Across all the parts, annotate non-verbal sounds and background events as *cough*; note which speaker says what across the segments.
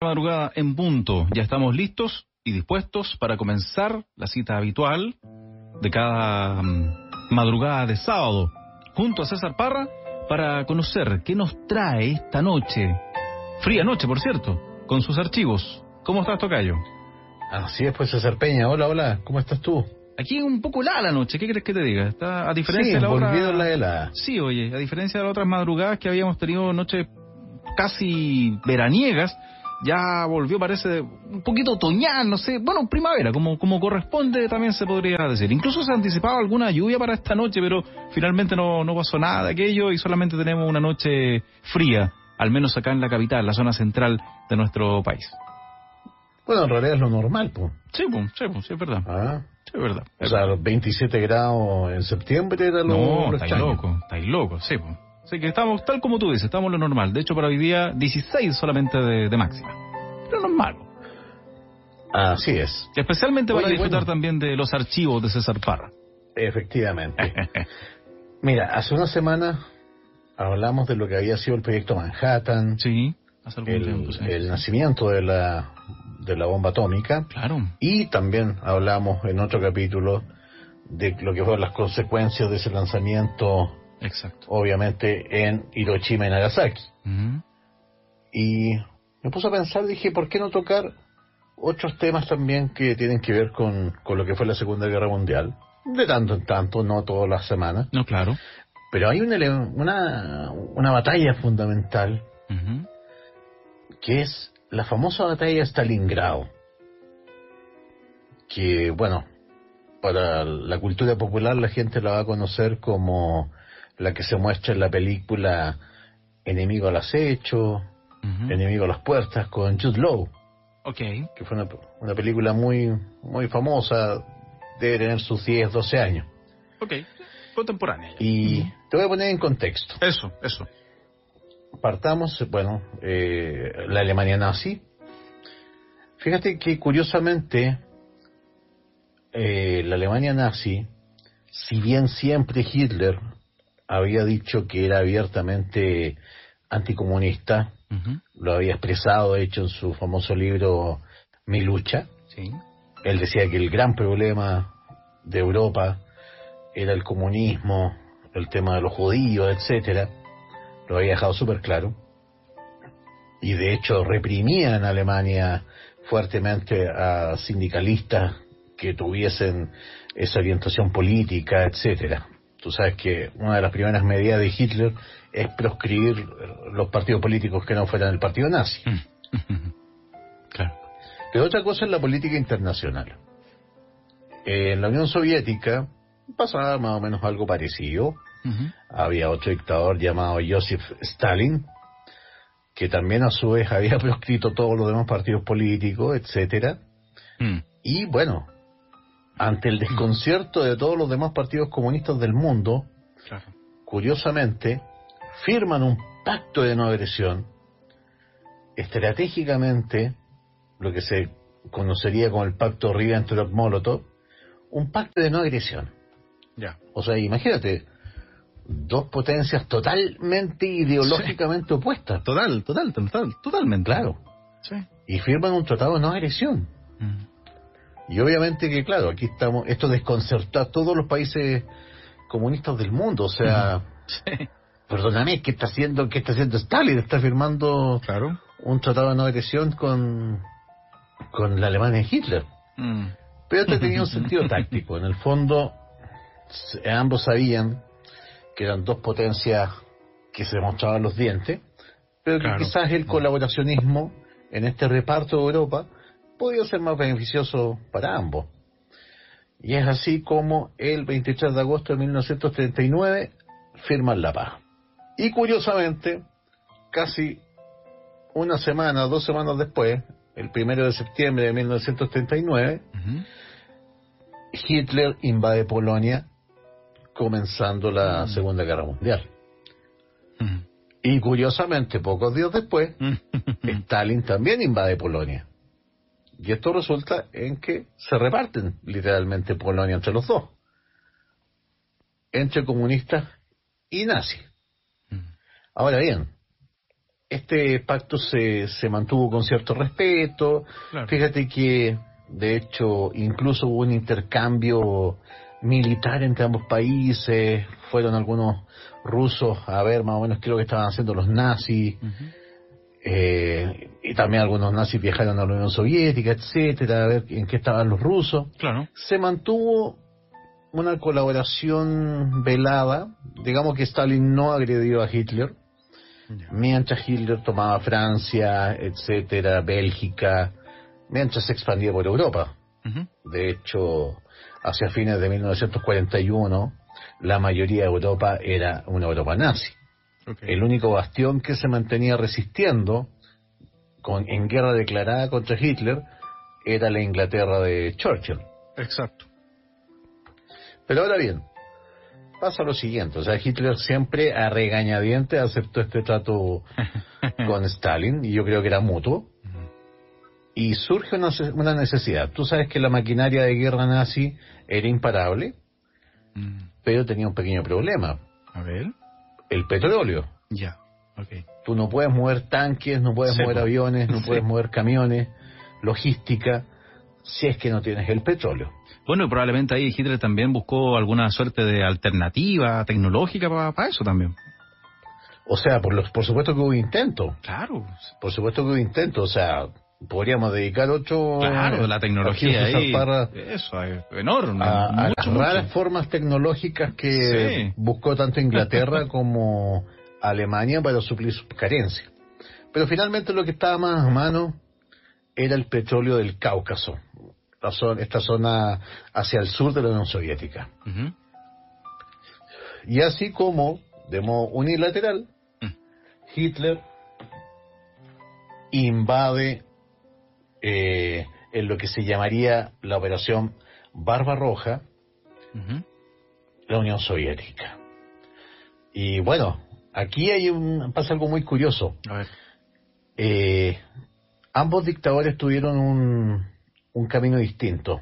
Speaker 1: madrugada en punto. Ya estamos listos y dispuestos para comenzar la cita habitual de cada mm, madrugada de sábado junto a César Parra para conocer qué nos trae esta noche. Fría noche, por cierto, con sus archivos. ¿Cómo estás, Tocayo?
Speaker 2: Así es, pues César Peña. Hola, hola, ¿cómo estás tú?
Speaker 1: Aquí un poco helada la noche, ¿qué crees que te diga? Está a diferencia de la
Speaker 2: otra...
Speaker 1: la
Speaker 2: helada.
Speaker 1: Sí, oye, a diferencia de las otras madrugadas que habíamos tenido noches casi veraniegas, ya volvió, parece, un poquito otoñal, no sé, bueno, primavera, como, como corresponde también se podría decir. Incluso se anticipaba alguna lluvia para esta noche, pero finalmente no, no pasó nada de aquello y solamente tenemos una noche fría, al menos acá en la capital, la zona central de nuestro país.
Speaker 2: Bueno, en realidad es lo normal, pues.
Speaker 1: Sí, pues, sí, pues, sí, es verdad.
Speaker 2: Ah.
Speaker 1: Sí, es verdad.
Speaker 2: o sea, los 27 grados en septiembre era lo
Speaker 1: No, estáis loco, estáis loco, sí, pues. Así que estamos, tal como tú dices, estamos lo normal. De hecho, para hoy día, 16 solamente de, máxima. Pero no es malo.
Speaker 2: Así es.
Speaker 1: Especialmente para disfrutar también de los archivos de César Parra.
Speaker 2: Efectivamente. *laughs* Mira, hace una semana hablamos de lo que había sido el proyecto Manhattan.
Speaker 1: Sí,
Speaker 2: hace algún el, tiempo, el nacimiento de la, de la bomba atómica.
Speaker 1: Claro.
Speaker 2: Y también hablamos en otro capítulo de lo que fueron las consecuencias de ese lanzamiento
Speaker 1: Exacto.
Speaker 2: Obviamente en Hiroshima y Nagasaki. Y me puse a pensar, dije, ¿por qué no tocar otros temas también que tienen que ver con, con lo que fue la Segunda Guerra Mundial? De tanto en tanto, no todas las semanas.
Speaker 1: No, claro.
Speaker 2: Pero hay una, una, una batalla fundamental que es la famosa batalla de Stalingrado. Que, bueno, para la cultura popular la gente la va a conocer como la que se muestra en la película Enemigo al acecho, Enemigo a las puertas con Jude Law.
Speaker 1: Okay.
Speaker 2: Que fue una, película muy muy famosa, debe tener sus 10, 12 años.
Speaker 1: Ok, contemporánea.
Speaker 2: Y te voy a poner en contexto.
Speaker 1: Eso, eso.
Speaker 2: Partamos, bueno, eh, la Alemania nazi. Fíjate que curiosamente eh, la Alemania nazi, si bien siempre Hitler había dicho que era abiertamente anticomunista, lo había expresado, de hecho, en su famoso libro Mi lucha.
Speaker 1: Sí.
Speaker 2: Él decía que el gran problema de Europa era el comunismo, el tema de los judíos, etcétera. Lo había dejado súper claro. Y de hecho reprimía en Alemania fuertemente a sindicalistas que tuviesen esa orientación política, etcétera. Tú sabes que una de las primeras medidas de Hitler es proscribir los partidos políticos que no fueran el partido nazi.
Speaker 1: Mm. *laughs* claro.
Speaker 2: Pero otra cosa es la política internacional. En la Unión Soviética pasaba más o menos algo parecido. Había otro dictador llamado Joseph Stalin, que también a su vez había *laughs* proscrito todos los demás partidos políticos, etcétera.
Speaker 1: Mm.
Speaker 2: Y bueno, ante el desconcierto de todos los demás partidos comunistas del mundo, curiosamente, firman un pacto de no agresión, estratégicamente, lo que se conocería como el pacto Ribbentrop-Molotov, un pacto de no agresión.
Speaker 1: Ya.
Speaker 2: O sea, imagínate, dos potencias totalmente ideológicamente opuestas.
Speaker 1: Total, total, total, totalmente.
Speaker 2: Claro.
Speaker 1: Sí.
Speaker 2: Y firman un tratado de no agresión.
Speaker 1: Mm.
Speaker 2: Y obviamente que, claro, aquí estamos, esto desconcerta a todos los países comunistas del mundo, o sea, perdóname, ¿qué está haciendo, qué está haciendo Stalin? Está firmando
Speaker 1: claro.
Speaker 2: un tratado de no agresión con, con la Alemania de Hitler.
Speaker 1: Mm.
Speaker 2: Pero esto *laughs* tenía un sentido táctico, en el fondo ambos sabían que eran dos potencias que se mostraban los dientes, pero que quizás el colaboracionismo en este reparto de Europa podía ser más beneficioso para ambos. Y es así como el 23 de agosto de 1939 firman la paz. Y curiosamente, casi una semana, dos semanas después, el primero de septiembre de 1939, Hitler invade Polonia, comenzando la mm. Segunda Guerra Mundial. Y curiosamente, pocos días después, *laughs* Stalin también invade Polonia. Y esto resulta en que se reparten literalmente Polonia entre los dos, entre comunistas y nazis. Ahora bien, este pacto se, se mantuvo con cierto respeto. Fíjate que, de hecho, incluso hubo un intercambio militar entre ambos países. Fueron algunos rusos a ver más o menos qué es lo que estaban haciendo los nazis. Eh, y también algunos nazis viajaron a la Unión Soviética, etcétera, a ver en qué estaban los rusos.
Speaker 1: Claro.
Speaker 2: Se mantuvo una colaboración velada, digamos que Stalin no agredió a Hitler, mientras Hitler tomaba Francia, etcétera, Bélgica, mientras se expandía por Europa. De hecho, hacia fines de 1941, la mayoría de Europa era una Europa nazi. El único bastión que se mantenía resistiendo con, en guerra declarada contra Hitler era la Inglaterra de Churchill.
Speaker 1: Exacto.
Speaker 2: Pero ahora bien, pasa lo siguiente, o sea, Hitler siempre a regañadiente aceptó este trato *laughs* con Stalin y yo creo que era mutuo. Y surge una, una necesidad. Tú sabes que la maquinaria de guerra nazi era imparable, mm. pero tenía un pequeño problema.
Speaker 1: A ver.
Speaker 2: El petróleo.
Speaker 1: Ya,
Speaker 2: Tú no puedes mover tanques, no puedes mover aviones, no puedes mover camiones, logística, si es que no tienes el petróleo.
Speaker 1: Bueno, y probablemente ahí Hitler también buscó alguna suerte de alternativa tecnológica para eso también.
Speaker 2: O sea, por, los, por supuesto que hubo intento.
Speaker 1: Claro.
Speaker 2: Por supuesto que hubo intento. O sea, podríamos dedicar ocho...
Speaker 1: Claro, la tecnología ahí. eso, es enorme.
Speaker 2: A, las raras formas tecnológicas que buscó tanto Inglaterra *laughs* como Alemania para suplir sus carencias. Pero finalmente lo que estaba más a mano era el petróleo del Cáucaso esta zona hacia el sur de la Unión Soviética. Y así como, de modo unilateral, mm. Hitler invade eh, en lo que se llamaría la operación Barbarroja, la Unión Soviética. Y bueno, aquí hay un, pasa algo muy curioso. Eh, ambos dictadores tuvieron un, un camino distinto.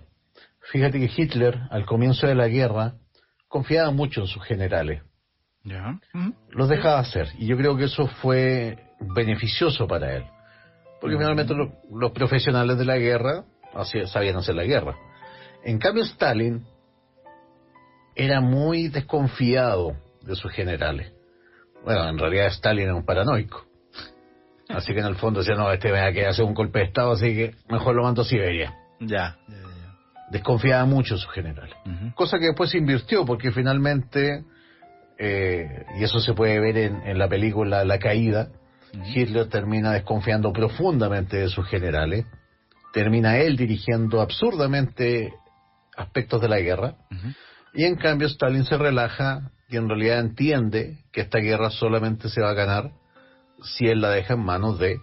Speaker 2: Fíjate que Hitler, al comienzo de la guerra, confiaba mucho en sus generales.
Speaker 1: ¿Ya?
Speaker 2: Los dejaba hacer. Y yo creo que eso fue beneficioso para él. Porque finalmente los profesionales de la guerra sabían hacer la guerra. En cambio, Stalin era muy desconfiado de sus generales. Bueno, en realidad Stalin era un paranoico. Así que en el fondo decía, no, este me va a quedar hacer un golpe de Estado, así que mejor lo mando a Siberia.
Speaker 1: Ya,
Speaker 2: Desconfiaba mucho su general. Cosa que después se invirtió porque finalmente, eh, y eso se puede ver en, la película La Caída, Hitler termina desconfiando profundamente de sus generales, termina él dirigiendo absurdamente aspectos de la guerra, y en cambio Stalin se relaja y en realidad entiende que esta guerra solamente se va a ganar si él la deja en manos de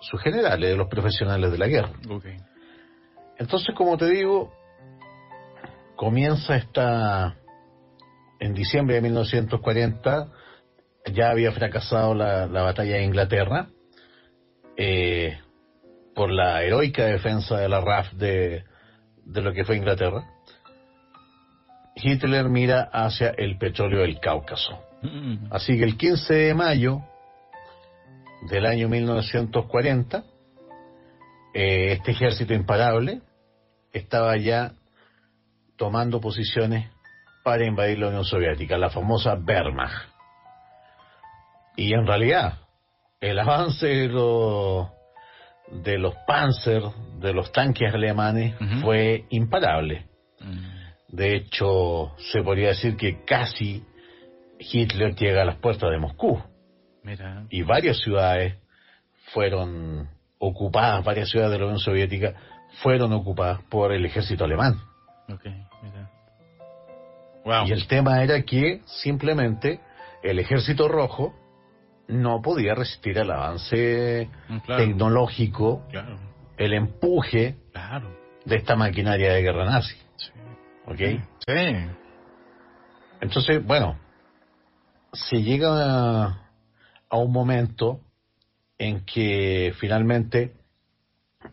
Speaker 2: sus generales, de los profesionales de la guerra. Entonces, como te digo, comienza esta, en diciembre de 1940, ya había fracasado la, batalla de Inglaterra eh, por la heroica defensa de la RAF de, de lo que fue Inglaterra. Hitler mira hacia el petróleo del Cáucaso. Mm. Así que el 15 de mayo del año 1940, eh, este ejército imparable estaba ya tomando posiciones para invadir la Unión Soviética, la famosa Wehrmacht. Y en realidad, el avance de los, de los Panzer, de los tanques alemanes, fue imparable. Mm. De hecho, se podría decir que casi Hitler llega a las puertas de Moscú. Y varias ciudades fueron ocupadas, varias ciudades de la Unión Soviética fueron ocupadas por el ejército alemán. Y el tema era que simplemente el ejército rojo no podía resistir al avance mm, tecnológico, el empuje de esta maquinaria de guerra nazi. Entonces, bueno, se llega a, a un momento en que finalmente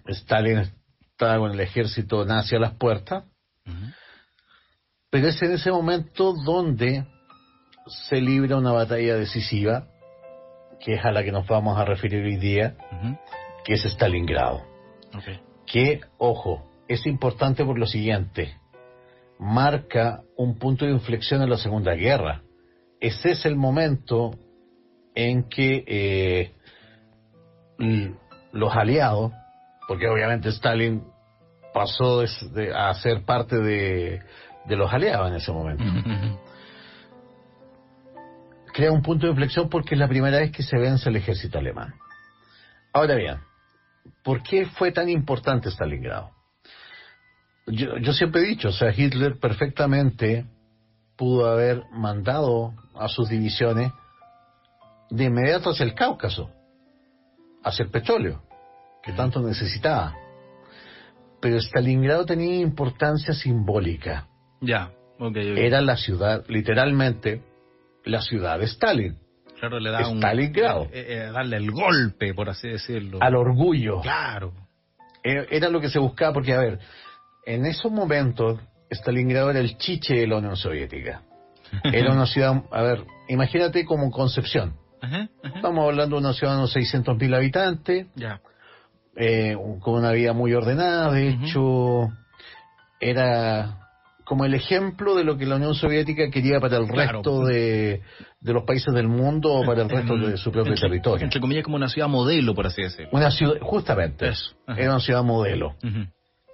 Speaker 2: Stalin estaba con el ejército nazi a las puertas, pero es en ese momento donde se libra una batalla decisiva que es a la que nos vamos a referir hoy día, que es Stalingrado. Que, ojo, es importante por lo siguiente, marca un punto de inflexión en la Segunda Guerra. Ese es el momento en que eh, los aliados, porque obviamente Stalin pasó a ser parte de, los aliados en ese momento. Crea un punto de inflexión porque es la primera vez que se vence el ejército alemán. Ahora bien, ¿por qué fue tan importante Stalingrado? Yo, yo siempre he dicho, o sea, Hitler perfectamente pudo haber mandado a sus divisiones de inmediato hacia el Cáucaso, hacia el petróleo, que tanto necesitaba. Pero Stalingrado tenía importancia simbólica.
Speaker 1: Ya,
Speaker 2: Era la ciudad, literalmente, la ciudad de Stalin.
Speaker 1: Claro, le da
Speaker 2: Stalingrado.
Speaker 1: Un, eh, eh, darle el golpe, por así decirlo.
Speaker 2: Al orgullo.
Speaker 1: Claro.
Speaker 2: Eh, era lo que se buscaba, porque, a ver, en esos momentos, Stalingrado era el chiche de la Unión Soviética. Era una *laughs* ciudad, a ver, imagínate como Concepción. Estamos hablando de una ciudad de unos 600.000 habitantes,
Speaker 1: ya.
Speaker 2: Eh, con una vida muy ordenada, de hecho, era como el ejemplo de lo que la Unión Soviética quería para el resto de, los países del mundo o para el resto de su propio territorio.
Speaker 1: Entre comillas, como una ciudad modelo, por así decirlo.
Speaker 2: Una ciudad, justamente, era una ciudad modelo.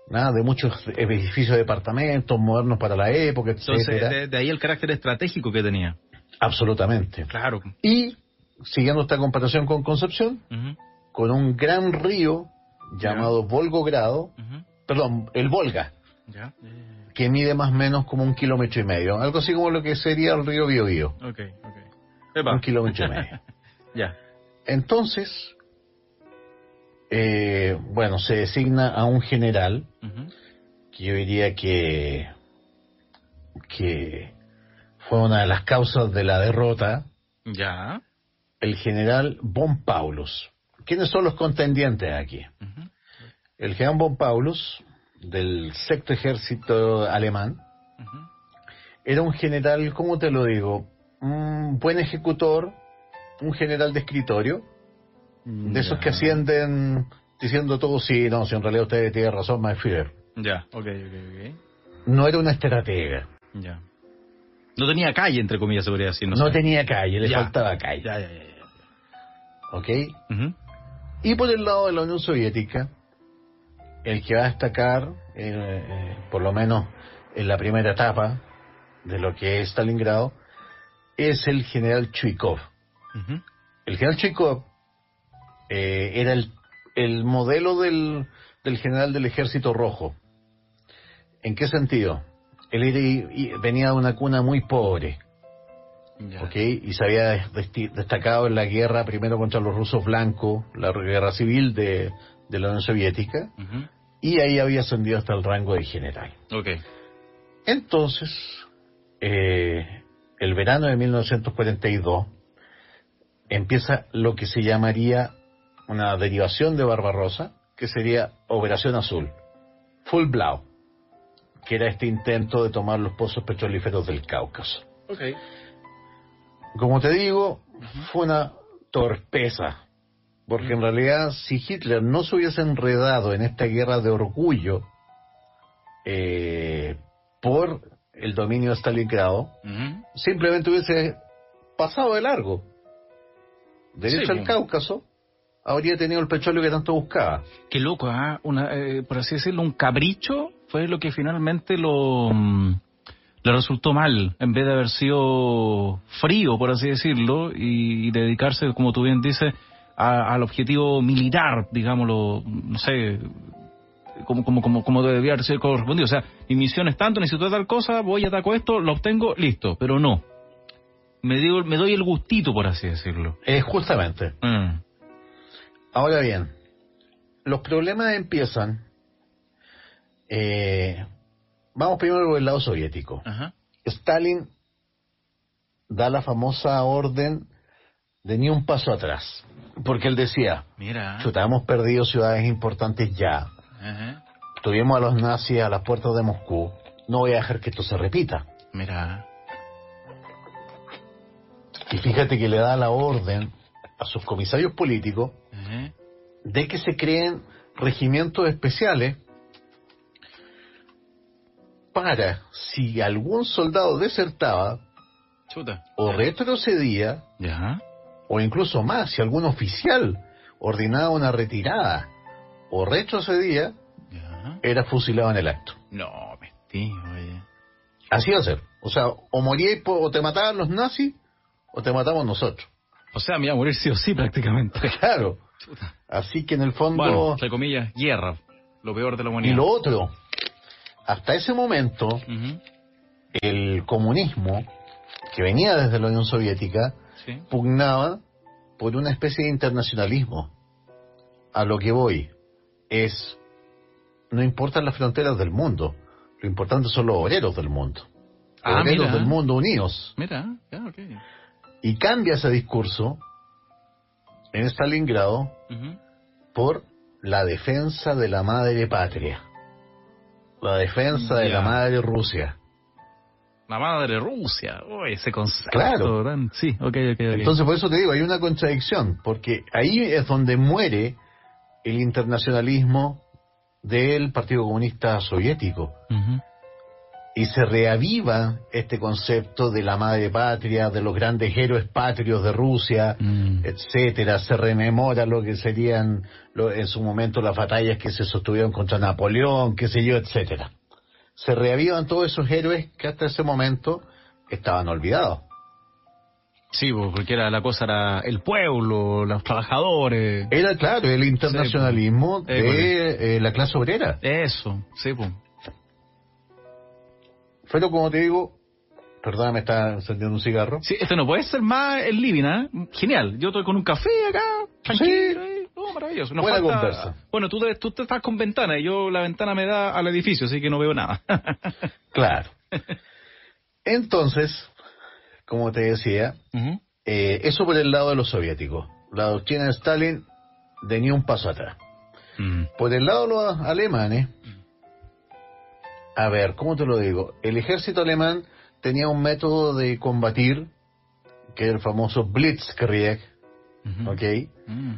Speaker 2: Nada, de muchos edificios de departamentos modernos para la época,
Speaker 1: etc. de, ahí el carácter estratégico que tenía.
Speaker 2: Absolutamente.
Speaker 1: Claro.
Speaker 2: Y siguiendo esta comparación con Concepción, con un gran río llamado Volgogrado, perdón, el Volga, que mide más o menos como un kilómetro y medio, algo así como lo que sería el río Biobío. Un kilómetro y medio. *laughs*
Speaker 1: ya.
Speaker 2: Entonces, eh, bueno, se designa a un general, que yo diría que, que fue una de las causas de la derrota.
Speaker 1: Ya
Speaker 2: el general von Paulus. ¿Quiénes son los contendientes aquí? El general von Paulus, del sexto ejército alemán, era un general, ¿cómo te lo digo? Un buen ejecutor, un general de escritorio, de esos que ascienden diciendo todo, sí, no, si en realidad usted tiene razón, Führer.
Speaker 1: Ya, ok, ok, ok.
Speaker 2: No era una estratega.
Speaker 1: Ya. No tenía calle, entre comillas, se podría decir.
Speaker 2: No, tenía calle, le faltaba calle.
Speaker 1: Ya, ya, ya.
Speaker 2: ¿Ok? Y por el lado de la Unión Soviética, el que va a destacar, eh, eh, por lo menos en la primera etapa de lo que es Stalingrado, es el general Chuikov. El general Chuikov eh, era el, el modelo del, del, general del Ejército Rojo. ¿En qué sentido? Él venía de una cuna muy pobre. Y se había destacado en la guerra primero contra los rusos blancos, la guerra civil de, la Unión Soviética, y ahí había ascendido hasta el rango de general.
Speaker 1: Okay.
Speaker 2: Entonces, eh, el verano de 1942 empieza lo que se llamaría una derivación de Barbarossa, que sería Operación Azul, Full Blau, que era este intento de tomar los pozos petrolíferos del Cáucaso.
Speaker 1: Okay.
Speaker 2: Como te digo, fue una torpeza, porque en realidad si Hitler no se hubiese enredado en esta guerra de orgullo eh, por el dominio de Stalingrado, simplemente hubiese pasado de largo, derecho al Cáucaso, habría tenido el petróleo que tanto buscaba.
Speaker 1: Qué loco, ¿ah? ¿eh? por así decirlo, un capricho fue lo que finalmente lo... Mm, le resultó mal, en vez de haber sido frío, por así decirlo, y, dedicarse, como tú bien dices, al objetivo militar, digámoslo, no sé, como, como, como, como debía haber sido correspondido. O sea, mi misión es tanto, necesito tal cosa, voy, a ataco esto, lo obtengo, listo, pero no. Me, digo, me doy el gustito, por así decirlo.
Speaker 2: Eh, justamente. Mm. Ahora bien, los problemas empiezan eh, Vamos primero por el lado soviético. Stalin da la famosa orden de ni un paso atrás. Porque él decía,
Speaker 1: Mira.
Speaker 2: chuta, hemos perdido ciudades importantes ya. Tuvimos a los nazis a las puertas de Moscú. No voy a dejar que esto se repita.
Speaker 1: Mira.
Speaker 2: Y fíjate que le da la orden a sus comisarios políticos de que se creen regimientos especiales para si algún soldado desertaba o retrocedía o incluso más si algún oficial ordenaba una retirada o retrocedía era fusilado en el acto.
Speaker 1: No, mentira, oye.
Speaker 2: Así va a ser. O sea, o moríais o te mataban los nazis o te matamos nosotros.
Speaker 1: O sea, me iba a morir sí o sí prácticamente. *laughs*
Speaker 2: Claro. Así que en el fondo...
Speaker 1: Bueno, entre comillas, guerra. Lo peor de la humanidad.
Speaker 2: Y lo otro, hasta ese momento, el comunismo, que venía desde la Unión Soviética, pugnaba por una especie de internacionalismo. A lo que voy es, no importan las fronteras del mundo, lo importante son los obreros del mundo. Ah, obreros del mundo unidos.
Speaker 1: Mira,
Speaker 2: Y cambia ese discurso en Stalingrado por la defensa de la madre patria. La defensa de la madre Rusia.
Speaker 1: La madre Rusia, ese concepto.
Speaker 2: Claro.
Speaker 1: Sí, okay, okay,
Speaker 2: Entonces, por eso te digo, hay una contradicción, porque ahí es donde muere el internacionalismo del Partido Comunista Soviético. Y se reaviva este concepto de la madre patria, de los grandes héroes patrios de Rusia, mm. etcétera. Se rememora lo que serían en su momento las batallas que se sostuvieron contra Napoleón, qué sé yo, etcétera. Se reavivan todos esos héroes que hasta ese momento estaban olvidados.
Speaker 1: Sí, porque era la cosa era el pueblo, los trabajadores.
Speaker 2: Era claro, el internacionalismo de eh, la clase obrera.
Speaker 1: Eso, sí, pues.
Speaker 2: Pero como te digo, perdón, me está encendiendo un cigarro.
Speaker 1: Sí, esto no puede ser más el living, ¿eh? Genial. Yo estoy con un café acá, tranquilo. Sí. Oh, maravilloso.
Speaker 2: Buena conversa.
Speaker 1: Bueno, tú, tú te estás con ventana y yo la ventana me da al edificio, así que no veo nada. *laughs*
Speaker 2: claro. Entonces, como te decía, eh, eso por el lado de los soviéticos. La doctrina de Stalin de ni un paso atrás. Por el lado de los alemanes, a ver, ¿cómo te lo digo? El ejército alemán tenía un método de combatir, que era el famoso Blitzkrieg, ¿ok? Mm.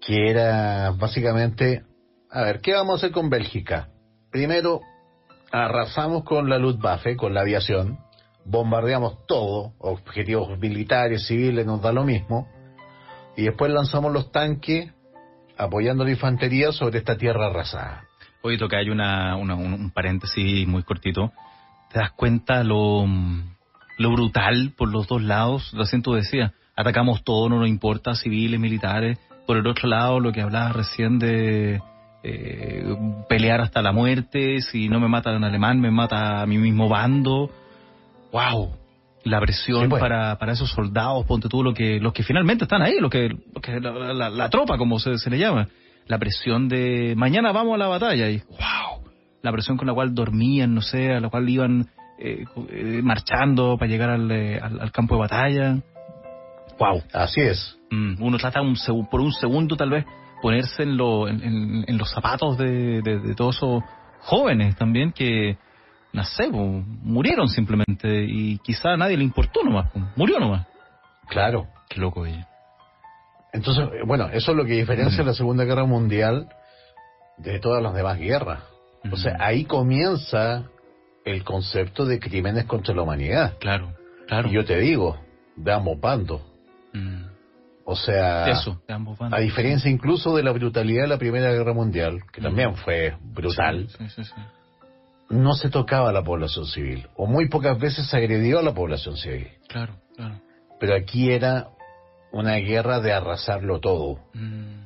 Speaker 2: Que era básicamente, a ver, ¿qué vamos a hacer con Bélgica? Primero, arrasamos con la Luftwaffe, con la aviación, bombardeamos todo, objetivos militares, civiles, nos da lo mismo, y después lanzamos los tanques apoyando la infantería sobre esta tierra arrasada.
Speaker 1: Oye, que hay una, un, paréntesis muy cortito. ¿Te das cuenta lo, lo brutal por los dos lados? Lo siento decía, atacamos todo, no nos importa, civiles, militares. Por el otro lado, lo que hablabas recién de eh, pelear hasta la muerte, si no me matan en alemán, me mata a mi mismo bando wow, la presión pues. para, para esos soldados, ponte tú, lo que, los que finalmente están ahí, lo que, que la, tropa, como se, se, le llama, la presión de mañana vamos a la batalla y wow, la presión con la cual dormían, no sé, a la cual iban eh, eh, marchando para llegar eh, al, al, campo de batalla.
Speaker 2: Wow, así es.
Speaker 1: Mm, uno trata un, por un segundo tal vez ponerse en, lo, en, en, los zapatos de, de, de todos esos jóvenes también que no sé, murieron simplemente y quizá a nadie le importó nomás, murió nomás.
Speaker 2: Claro.
Speaker 1: Qué loco, oye.
Speaker 2: Entonces, bueno, eso es lo que diferencia la Segunda Guerra Mundial de todas las demás guerras. O sea, ahí comienza el concepto de crímenes contra la humanidad.
Speaker 1: Claro, claro.
Speaker 2: Y yo te digo, de ambos bandos.
Speaker 1: Mm.
Speaker 2: O sea,
Speaker 1: Eso, de ambos bandos.
Speaker 2: a diferencia incluso de la brutalidad de la Primera Guerra Mundial, que también fue brutal.
Speaker 1: sí, sí. sí
Speaker 2: no se tocaba a la población civil, o muy pocas veces se agredió a la población civil.
Speaker 1: Claro, claro.
Speaker 2: Pero aquí era una guerra de arrasarlo todo. Mm.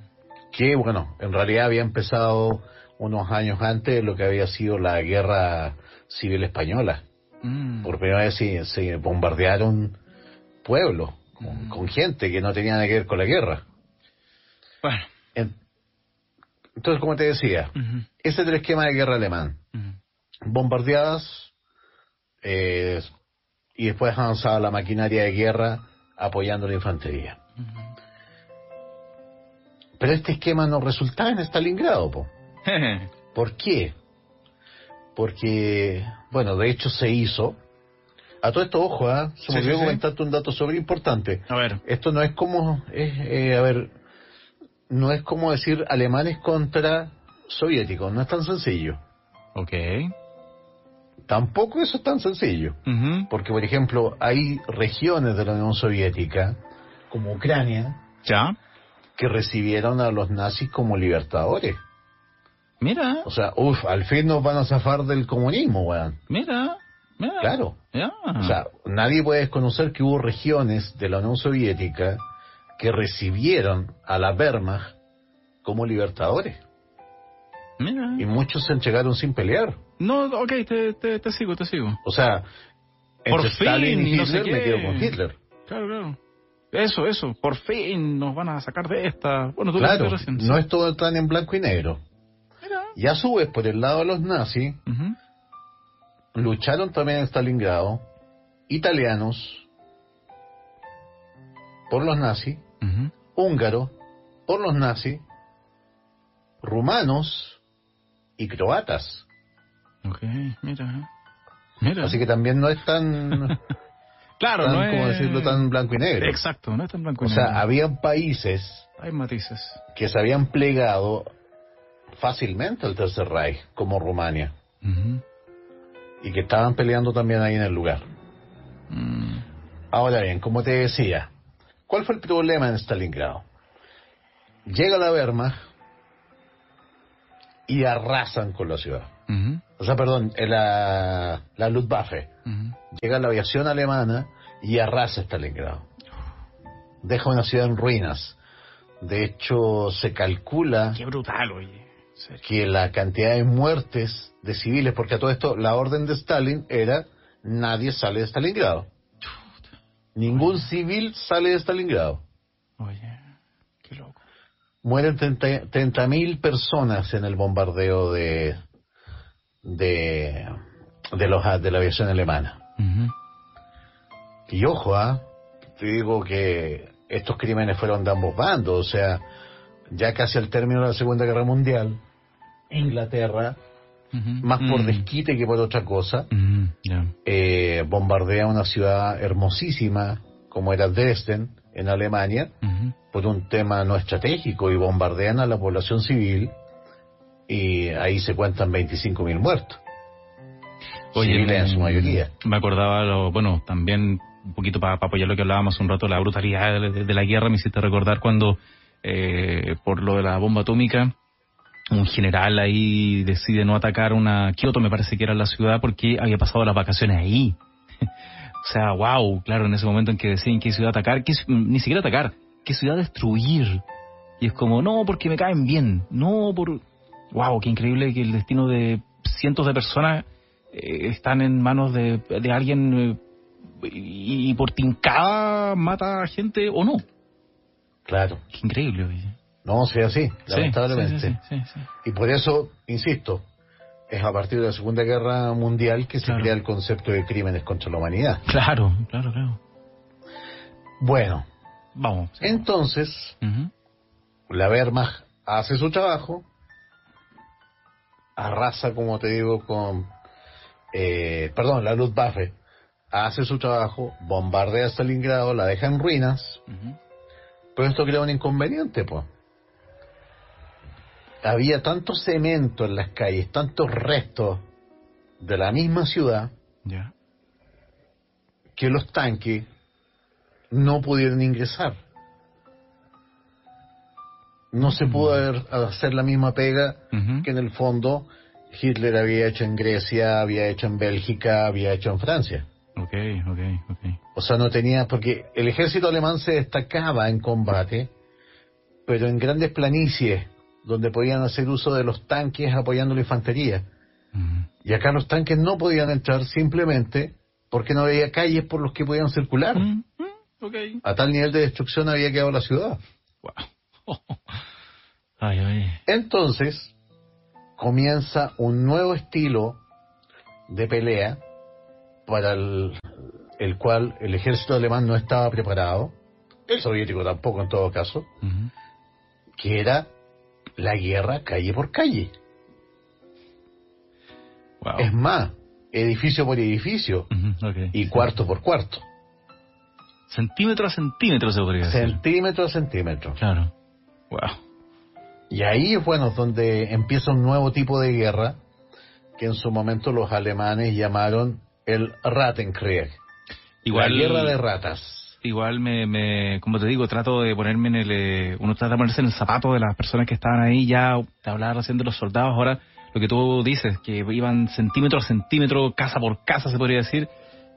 Speaker 2: Que, bueno, en realidad había empezado unos años antes de lo que había sido la guerra civil española. Mm. Por primera vez se, bombardearon pueblos mm. con, gente que no tenía nada que ver con la guerra.
Speaker 1: Bueno.
Speaker 2: entonces, como te decía, ese es el esquema de guerra alemán bombardeadas eh, y después avanzaba la maquinaria de guerra apoyando la infantería. Pero este esquema no resultaba en Stalingrado. Po. *laughs* ¿Por qué? Porque, bueno, de hecho se hizo. A todo esto, ojo, ¿ah? se me olvidó comentarte un dato sobre importante.
Speaker 1: A ver.
Speaker 2: Esto no es como, eh, a ver, no es como decir alemanes contra soviéticos, no es tan sencillo.
Speaker 1: Ok.
Speaker 2: Tampoco eso es tan sencillo. Porque, por ejemplo, hay regiones de la Unión Soviética, como Ucrania,
Speaker 1: ¿Ya?
Speaker 2: que recibieron a los nazis como libertadores.
Speaker 1: Mira.
Speaker 2: O sea, uff, al fin nos van a zafar del comunismo, weón.
Speaker 1: Mira. Mira.
Speaker 2: Claro. O sea, nadie puede desconocer que hubo regiones de la Unión Soviética que recibieron a la Wehrmacht como libertadores.
Speaker 1: Mira.
Speaker 2: Y muchos se entregaron sin pelear.
Speaker 1: No, ok, te, te, sigo, te sigo.
Speaker 2: O sea,
Speaker 1: por fin,
Speaker 2: Stalin y
Speaker 1: no sé
Speaker 2: me quedo con Hitler.
Speaker 1: Claro, claro. Eso, eso, por fin nos van a sacar de esta. Bueno, tú
Speaker 2: claro, no es todo tan en blanco y negro. Y a su vez, por el lado de los nazis, lucharon también en Stalingrado italianos por los nazis, húngaros por los nazis, rumanos y croatas.
Speaker 1: Ok, mira. mira.
Speaker 2: Así que también no es tan... *laughs*
Speaker 1: claro, no
Speaker 2: como decirlo, tan blanco y negro.
Speaker 1: Exacto, no es tan blanco y
Speaker 2: negro. O sea, había países...
Speaker 1: Hay matices.
Speaker 2: Que se habían plegado fácilmente al Tercer Reich, como Rumania. Y que estaban peleando también ahí en el lugar.
Speaker 1: Mm.
Speaker 2: Ahora bien, como te decía, ¿cuál fue el problema en Stalingrado? Llega la Wehrmacht y arrasan con la ciudad. O sea, perdón, la, la Luftwaffe. Llega la aviación alemana y arrasa Stalingrado. Deja una ciudad en ruinas. De hecho, se calcula...
Speaker 1: Qué brutal, oye.
Speaker 2: Que la cantidad de muertes de civiles, porque a todo esto la orden de Stalin era nadie sale de Stalingrado. Ningún civil sale de Stalingrado.
Speaker 1: Oye, qué loco.
Speaker 2: Mueren 30.000 personas en el bombardeo de, de, de, los, de la aviación alemana. Y ojo, ¿ah? te digo que estos crímenes fueron de ambos bandos, o sea, ya casi al término de la Segunda Guerra Mundial, Inglaterra, más por mm. desquite que por otra cosa, eh, bombardea una ciudad hermosísima como era Dresden, en Alemania, por un tema no estratégico y bombardean a la población civil y ahí se cuentan 25.000 muertos.
Speaker 1: Oye,
Speaker 2: en su mayoría.
Speaker 1: Me acordaba, lo, bueno, también un poquito para apoyar lo que hablábamos un rato, la brutalidad de, la guerra, me hiciste recordar cuando, eh, por lo de la bomba atómica, un general ahí decide no atacar una Kioto, me parece que era la ciudad, porque había pasado las vacaciones ahí. *laughs* o sea, wow, claro, en ese momento en que deciden qué ciudad atacar, ni siquiera atacar, qué ciudad destruir. Y es como, no, porque me caen bien, no por... Wow, qué increíble que el destino de cientos de personas eh, están en manos de, de alguien eh, y, por tincada mata a gente o no.
Speaker 2: Claro.
Speaker 1: Qué increíble.
Speaker 2: No, sea así, lamentablemente. y por eso, insisto, es a partir de la Segunda Guerra Mundial que se crea el concepto de crímenes contra la humanidad.
Speaker 1: Claro, claro, claro.
Speaker 2: Bueno,
Speaker 1: vamos.
Speaker 2: Entonces, la Wehrmacht hace su trabajo, arrasa, como te digo, con... Eh, perdón, la Luftwaffe hace su trabajo, bombardea Stalingrado, la deja en ruinas, pero esto crea un inconveniente, pues había tanto cemento en las calles, tantos restos de la misma ciudad, que los tanques no pudieron ingresar. No se pudo mm. hacer la misma pega que en el fondo Hitler había hecho en Grecia, había hecho en Bélgica, había hecho en Francia.
Speaker 1: Okay, okay, okay.
Speaker 2: O sea, no tenía, porque el ejército alemán se destacaba en combate, pero en grandes planicies donde podían hacer uso de los tanques apoyando la infantería. Y acá los tanques no podían entrar simplemente porque no había calles por los que podían circular. A tal nivel de destrucción había quedado la ciudad. *laughs* Entonces, comienza un nuevo estilo de pelea para el, cual el ejército alemán no estaba preparado, el soviético tampoco en todo caso, que era la guerra calle por calle. Es más, edificio por edificio y cuarto por cuarto.
Speaker 1: Centímetro a centímetro se podría decir.
Speaker 2: Centímetro a centímetro.
Speaker 1: Claro. Wow.
Speaker 2: Y ahí es bueno donde empieza un nuevo tipo de guerra que en su momento los alemanes llamaron el Rattenkrieg. Igual, la guerra de ratas
Speaker 1: igual me, me, como te digo, trato de ponerme en el, eh, uno trata de ponerse en el zapato de las personas que estaban ahí, ya te hablaba recién de los soldados, ahora lo que tú dices, que iban centímetro a centímetro, casa por casa, se podría decir,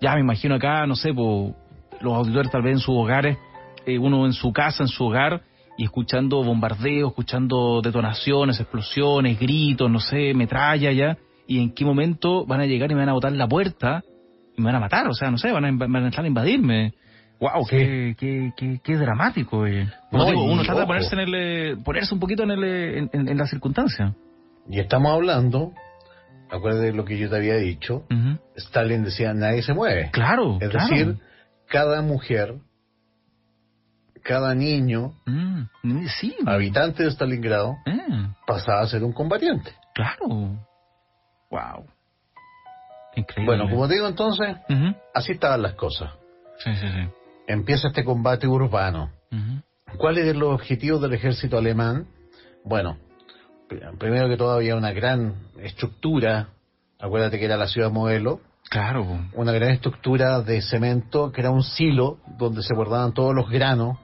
Speaker 1: ya me imagino acá, no sé, pues, los auditores tal vez en sus hogares, eh, uno en su casa, en su hogar, y escuchando bombardeos, escuchando detonaciones, explosiones, gritos, no sé, metralla ya, y en qué momento van a llegar y me van a botar la puerta y me van a matar, o sea, no sé, van a, van a entrar a invadirme. Wow, qué, qué, qué, qué, dramático. Eh. uno trata de ponerse, en el, eh, ponerse un poquito en, el, eh, en, la circunstancia.
Speaker 2: Y estamos hablando, acuérdate de lo que yo te había dicho, Stalin decía, nadie se mueve.
Speaker 1: Claro,
Speaker 2: Es decir, cada mujer, cada niño,
Speaker 1: mm, sí,
Speaker 2: habitante de Stalingrado, pasaba a ser un combatiente.
Speaker 1: Claro. Wow.
Speaker 2: Increíble. Bueno, como digo entonces, así estaban las cosas.
Speaker 1: Sí, sí, sí
Speaker 2: empieza este combate urbano. ¿Cuál es el objetivo del ejército alemán? Bueno, primero que todo había una gran estructura, acuérdate que era la ciudad modelo.
Speaker 1: Claro.
Speaker 2: Una gran estructura de cemento que era un silo donde se guardaban todos los granos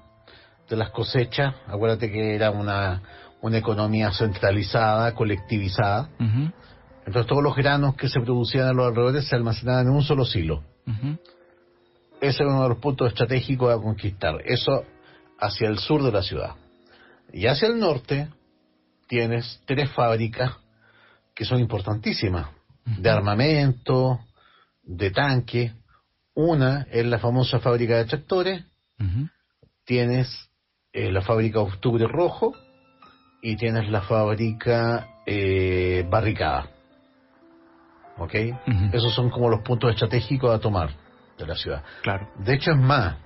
Speaker 2: de las cosechas. Acuérdate que era una, una economía centralizada, colectivizada. Entonces todos los granos que se producían a los alrededores se almacenaban en un solo silo ese es uno de los puntos estratégicos a conquistar. Eso hacia el sur de la ciudad. Y hacia el norte tienes tres fábricas que son importantísimas, de armamento, de tanque. Una es la famosa fábrica de tractores, tienes eh, la fábrica Octubre Rojo y tienes la fábrica eh, Barricada. ¿Ok? Esos son como los puntos estratégicos a tomar de la ciudad.
Speaker 1: Claro.
Speaker 2: De hecho, es más,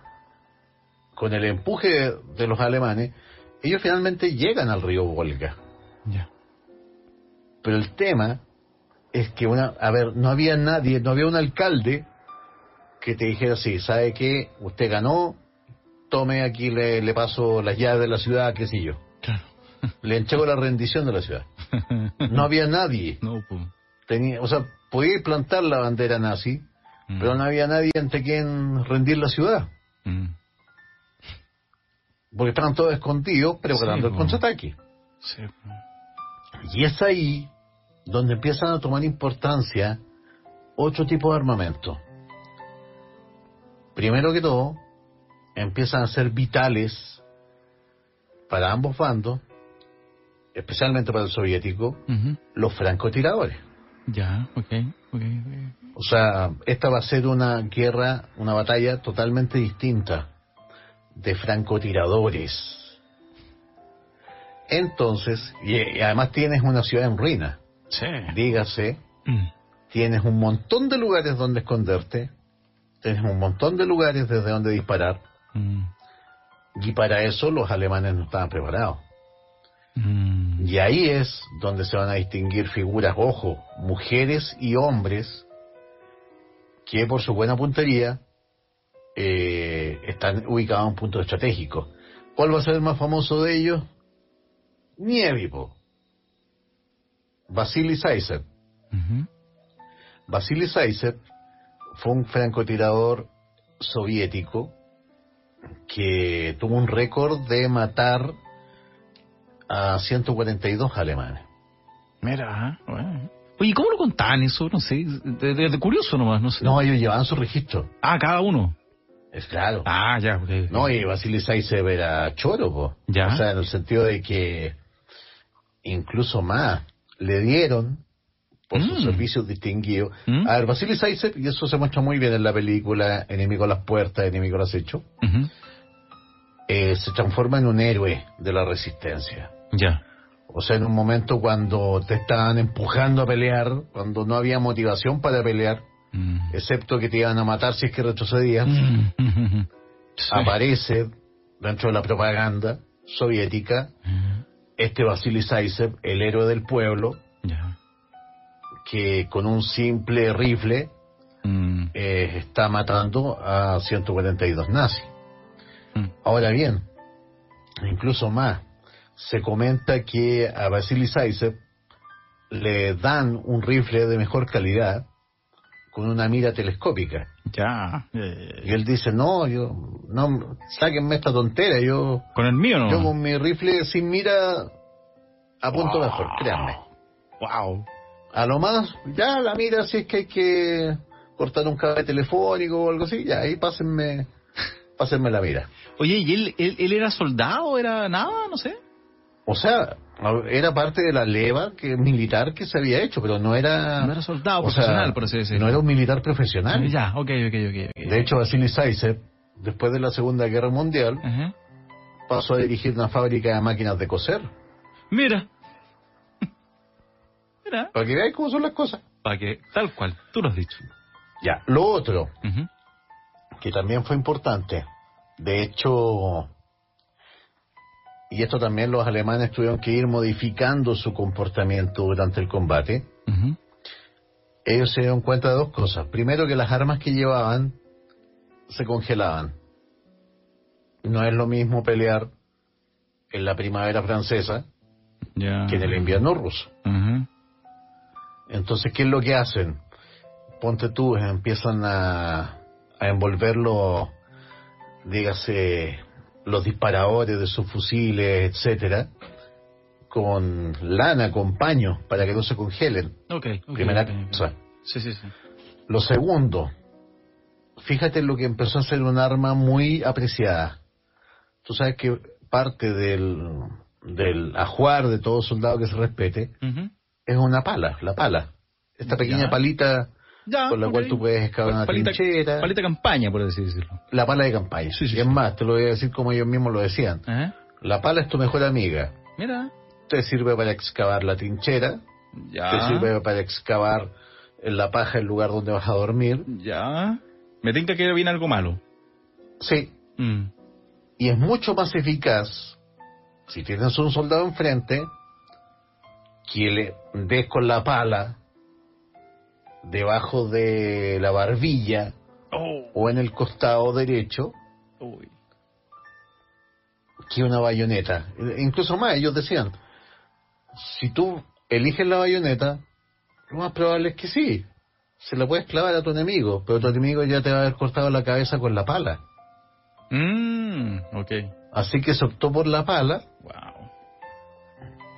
Speaker 2: con el empuje de los alemanes, ellos finalmente llegan al río Volga.
Speaker 1: Ya.
Speaker 2: Pero el tema es que una, a ver, no había nadie, no había un alcalde que te dijera así, ¿sabe qué? Usted ganó, tome aquí, le, le paso las llaves de la ciudad, qué sé yo.
Speaker 1: Claro.
Speaker 2: Le entrego la rendición de la ciudad. *laughs* No había nadie.
Speaker 1: No, pues.
Speaker 2: Tenía, o sea, podía plantar la bandera nazi, Mm. pero no había nadie ante quien rendir la ciudad. Mm. Porque estaban todos escondidos preparando el contraataque.
Speaker 1: Sí.
Speaker 2: Y es ahí donde empiezan a tomar importancia otro tipo de armamento. Primero que todo, empiezan a ser vitales para ambos bandos, especialmente para el soviético, los francotiradores.
Speaker 1: Ya, ok, ok.
Speaker 2: O sea, esta va a ser una guerra, una batalla totalmente distinta de francotiradores. Entonces, y, además tienes una ciudad en ruina.
Speaker 1: Sí.
Speaker 2: Dígase, mm. tienes un montón de lugares donde esconderte, tienes un montón de lugares desde donde disparar. Mm. Y para eso los alemanes no estaban preparados. Mm. Y ahí es donde se van a distinguir figuras, ojo, mujeres y hombres que por su buena puntería eh, están ubicados en un punto estratégico. ¿Cuál va a ser el más famoso de ellos? Nievipo. Vasily Zaitsev. Vasily Zaitsev fue un francotirador soviético que tuvo un récord de matar a 142 alemanes.
Speaker 1: Mira, bueno. Oye, ¿cómo lo contaban eso? No sé, de, curioso nomás, no sé.
Speaker 2: No, ellos llevaban su registro.
Speaker 1: Ah, cada uno.
Speaker 2: Es claro.
Speaker 1: Ah, ya.
Speaker 2: No, y Vasily Saizev era choro, po.
Speaker 1: Ya.
Speaker 2: O sea, en el sentido de que incluso más le dieron por sus mm. servicios distinguidos. Mm. A ver, Vasily Saizev, y eso se muestra muy bien en la película Enemigo a las puertas, Enemigo a las hecho, eh, se transforma en un héroe de la resistencia.
Speaker 1: Ya.
Speaker 2: O sea, en un momento cuando te estaban empujando a pelear, cuando no había motivación para pelear, mm. excepto que te iban a matar si es que retrocedías, mm. *laughs* aparece dentro de la propaganda soviética este Vasily Zaisev, el héroe del pueblo, que con un simple rifle mm. eh, está matando a 142 nazis. Mm. Ahora bien, incluso más, se comenta que a Vasily Zaitsev le dan un rifle de mejor calidad con una mira telescópica.
Speaker 1: Ya.
Speaker 2: Y él dice, no, yo, no, sáquenme esta tontera, yo...
Speaker 1: ¿Con el mío no?
Speaker 2: Yo con mi rifle sin mira apunto mejor, créanme.
Speaker 1: Wow.
Speaker 2: A lo más, ya la mira si es que hay que cortar un cable telefónico o algo así, ya ahí pásenme, *laughs* pásenme la mira.
Speaker 1: Oye, ¿y él, él, él era soldado? ¿Era nada? No sé.
Speaker 2: O sea, era parte de la leva que militar que se había hecho, pero no era...
Speaker 1: No era soldado profesional, por así decirlo.
Speaker 2: No era un militar profesional.
Speaker 1: Ya, ok, ok, ok.
Speaker 2: De hecho, Vasily Zaitsev, después de la Segunda Guerra Mundial, pasó a dirigir una fábrica de máquinas de coser.
Speaker 1: Mira. Mira.
Speaker 2: Para que veáis cómo son las cosas.
Speaker 1: Para que, tal cual, tú lo has dicho.
Speaker 2: Ya, lo otro, que también fue importante, de hecho, y esto también los alemanes tuvieron que ir modificando su comportamiento durante el combate, ellos se dieron cuenta de dos cosas. Primero, que las armas que llevaban se congelaban. No es lo mismo pelear en la primavera francesa que en el invierno ruso. Entonces, ¿qué es lo que hacen? Ponte tú, empiezan a, a envolverlo, dígase, los disparadores de sus fusiles, etcétera, con lana, con paños, para que no se congelen.
Speaker 1: Okay,
Speaker 2: Primera cosa.
Speaker 1: Sí, sí, sí.
Speaker 2: Lo segundo, fíjate lo que empezó a ser un arma muy apreciada. Tú sabes que parte del, del ajuar de todo soldado que se respete es una pala, la pala. Esta pequeña palita con la cual tú puedes excavar una
Speaker 1: palita,
Speaker 2: trinchera.
Speaker 1: Palita campaña, por así decirlo.
Speaker 2: La pala de campaña. Sí, sí, y es más, te lo voy a decir como ellos mismos lo decían. La pala es tu mejor amiga.
Speaker 1: Mira.
Speaker 2: Te sirve para excavar la trinchera.
Speaker 1: Ya.
Speaker 2: Te sirve para excavar en la paja el lugar donde vas a dormir.
Speaker 1: Ya. Me tinca que viene algo malo.
Speaker 2: Sí.
Speaker 1: Mm.
Speaker 2: Y es mucho más eficaz si tienes un soldado enfrente que le des con la pala debajo de la barbilla
Speaker 1: oh.
Speaker 2: o en el costado derecho que una bayoneta. Incluso más, ellos decían, si tú eliges la bayoneta, lo más probable es que sí, se la puedes clavar a tu enemigo, pero tu enemigo ya te va a haber cortado la cabeza con la pala.
Speaker 1: Mm,
Speaker 2: Así que se optó por la pala
Speaker 1: wow.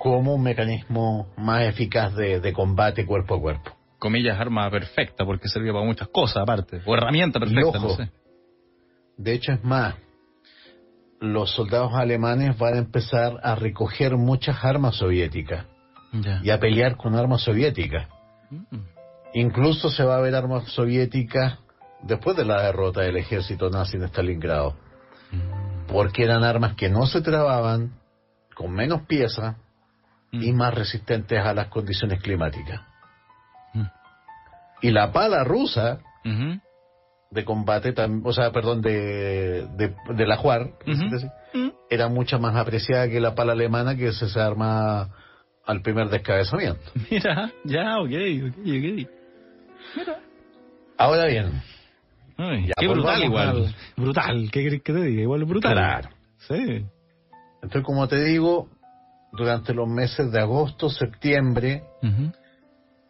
Speaker 2: Como un mecanismo más eficaz de combate cuerpo a cuerpo
Speaker 1: comillas, arma perfecta, porque servía para muchas cosas aparte, o herramienta perfecta, no sé.
Speaker 2: De hecho, es más, los soldados alemanes van a empezar a recoger muchas armas soviéticas y a pelear con armas soviéticas. Mm. Incluso se va a ver armas soviéticas después de la derrota del ejército nazi en Stalingrado, mm. porque eran armas que no se trababan, con menos piezas y mm. más resistentes a las condiciones climáticas. Y la pala rusa de combate, o sea, perdón, de, de, la Juar, era mucho más apreciada que la pala alemana que se, arma al primer descabezamiento. *laughs*
Speaker 1: Mira, ya, ok, ok, ok. Mira.
Speaker 2: Ahora bien.
Speaker 1: qué brutal igual. Brutal, ¿qué crees que te diga? Igual brutal.
Speaker 2: Claro.
Speaker 1: Sí.
Speaker 2: Entonces, como te digo, durante los meses de agosto, septiembre,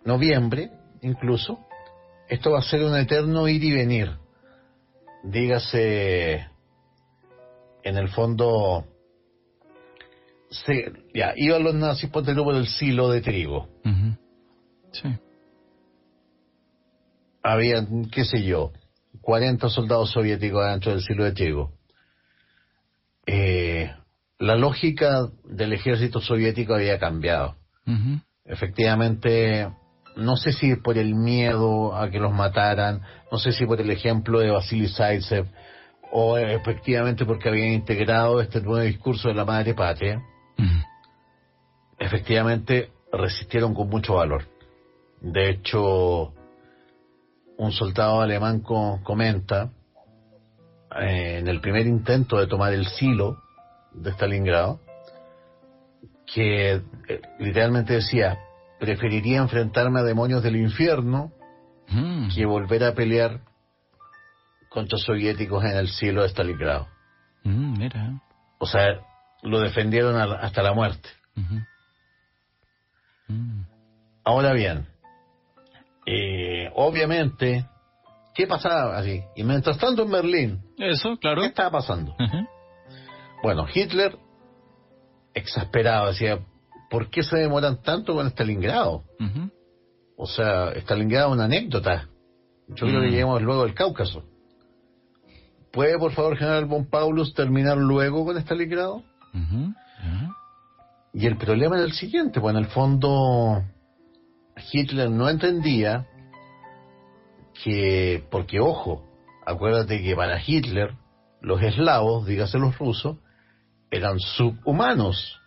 Speaker 2: noviembre, incluso, esto va a ser un eterno ir y venir. Dígase, en el fondo, se, ya, iban los nazis, por el silo de trigo.
Speaker 1: Sí.
Speaker 2: Había, qué sé yo, 40 soldados soviéticos dentro del silo de trigo. Eh, la lógica del ejército soviético había cambiado. Efectivamente, no sé si por el miedo a que los mataran, no sé si por el ejemplo de Vasily Zaitsev, o efectivamente porque habían integrado este nuevo discurso de la madre patria, efectivamente resistieron con mucho valor. De hecho, un soldado alemán comenta, eh, en el primer intento de tomar el silo de Stalingrado, que eh, literalmente decía, preferiría enfrentarme a demonios del infierno mm. que volver a pelear contra soviéticos en el cielo de Stalingrado.
Speaker 1: Mm, mira.
Speaker 2: O sea, lo defendieron hasta la muerte. Mm. Ahora bien, eh, obviamente, ¿qué pasaba así? Y mientras tanto en Berlín,
Speaker 1: eso, claro.
Speaker 2: ¿qué estaba pasando? Bueno, Hitler, exasperado, decía, ¿por qué se demoran tanto con Stalingrado? O sea, Stalingrado es una anécdota. Yo creo que mm. lleguemos luego al Cáucaso. ¿Puede, por favor, general von Paulus, terminar luego con Stalingrado? Y el problema era el siguiente, pues en el fondo Hitler no entendía que, porque ojo, acuérdate que para Hitler los eslavos, dígase los rusos, eran subhumanos.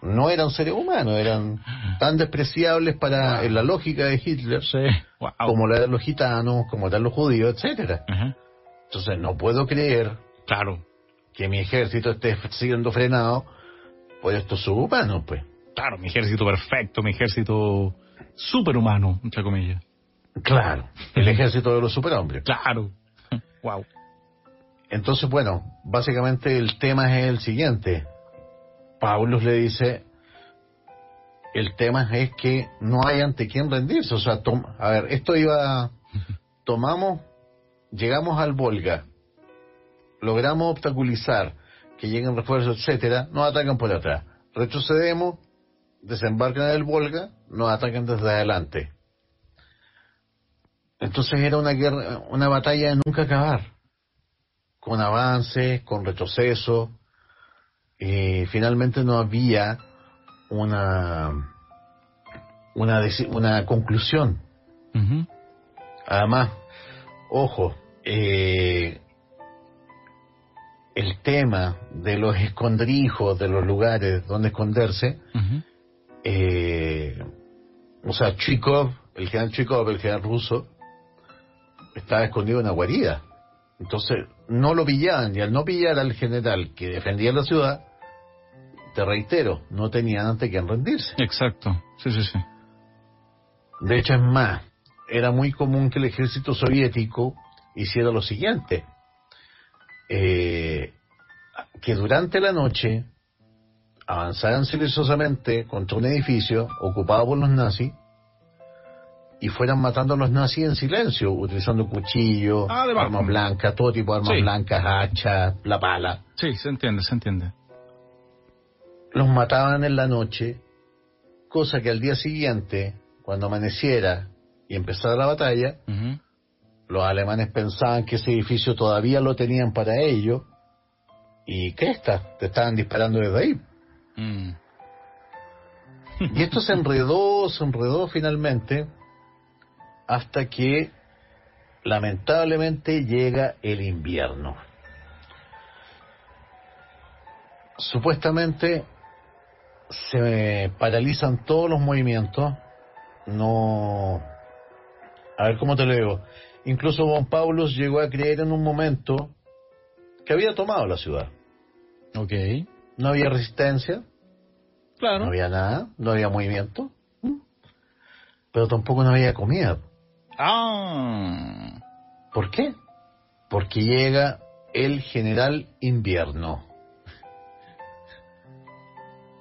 Speaker 2: No eran seres humanos, eran tan despreciables para en la lógica de Hitler como la de los gitanos, como la de los judíos, etcétera. Entonces no puedo creer
Speaker 1: claro.
Speaker 2: que mi ejército esté siendo frenado por estos subhumanos, pues.
Speaker 1: Claro, mi ejército perfecto, mi ejército superhumano, entre comillas.
Speaker 2: Claro, el ejército de los superhombres.
Speaker 1: Claro. *laughs* wow.
Speaker 2: Entonces, bueno, básicamente el tema es el siguiente. Pablo le dice, el tema es que no hay ante quién rendirse. O sea, a ver, esto iba, tomamos, llegamos al Volga, logramos obstaculizar que lleguen refuerzos, etcétera, nos atacan por atrás. Retrocedemos, desembarcan en el Volga, nos atacan desde adelante. Entonces era una guerra, una batalla de nunca acabar con avances, con retroceso, y finalmente no había una una, una conclusión. Además, ojo, eh, el tema de los escondrijos, de los lugares donde esconderse, eh, o sea, Chikov, el general Chikov, el general ruso, estaba escondido en una guarida. Entonces, no lo pillaban, y al no pillar al general que defendía la ciudad, te reitero, no tenían ante quién rendirse.
Speaker 1: Exacto, sí, sí, sí.
Speaker 2: De hecho, es más, era muy común que el ejército soviético hiciera lo siguiente, eh, que durante la noche avanzaran silenciosamente contra un edificio ocupado por los nazis, y fueran matando a los nazis en silencio, utilizando cuchillos, ah, armas blancas, todo tipo de armas blancas, hachas, la pala.
Speaker 1: Sí, se entiende, se entiende.
Speaker 2: Los mataban en la noche, cosa que al día siguiente, cuando amaneciera y empezara la batalla, los alemanes pensaban que ese edificio todavía lo tenían para ellos, y ¿qué está? Te estaban disparando desde ahí. Mm. y esto se enredó, se enredó finalmente hasta que lamentablemente llega el invierno. Supuestamente se paralizan todos los movimientos, no... A ver cómo te lo digo. Incluso Juan Pablo llegó a creer en un momento que había tomado la ciudad.
Speaker 1: Ok.
Speaker 2: No había resistencia.
Speaker 1: Claro.
Speaker 2: No había nada, no había movimiento. Pero tampoco no había comida.
Speaker 1: Ah.
Speaker 2: ¿Por qué? Porque llega el general invierno.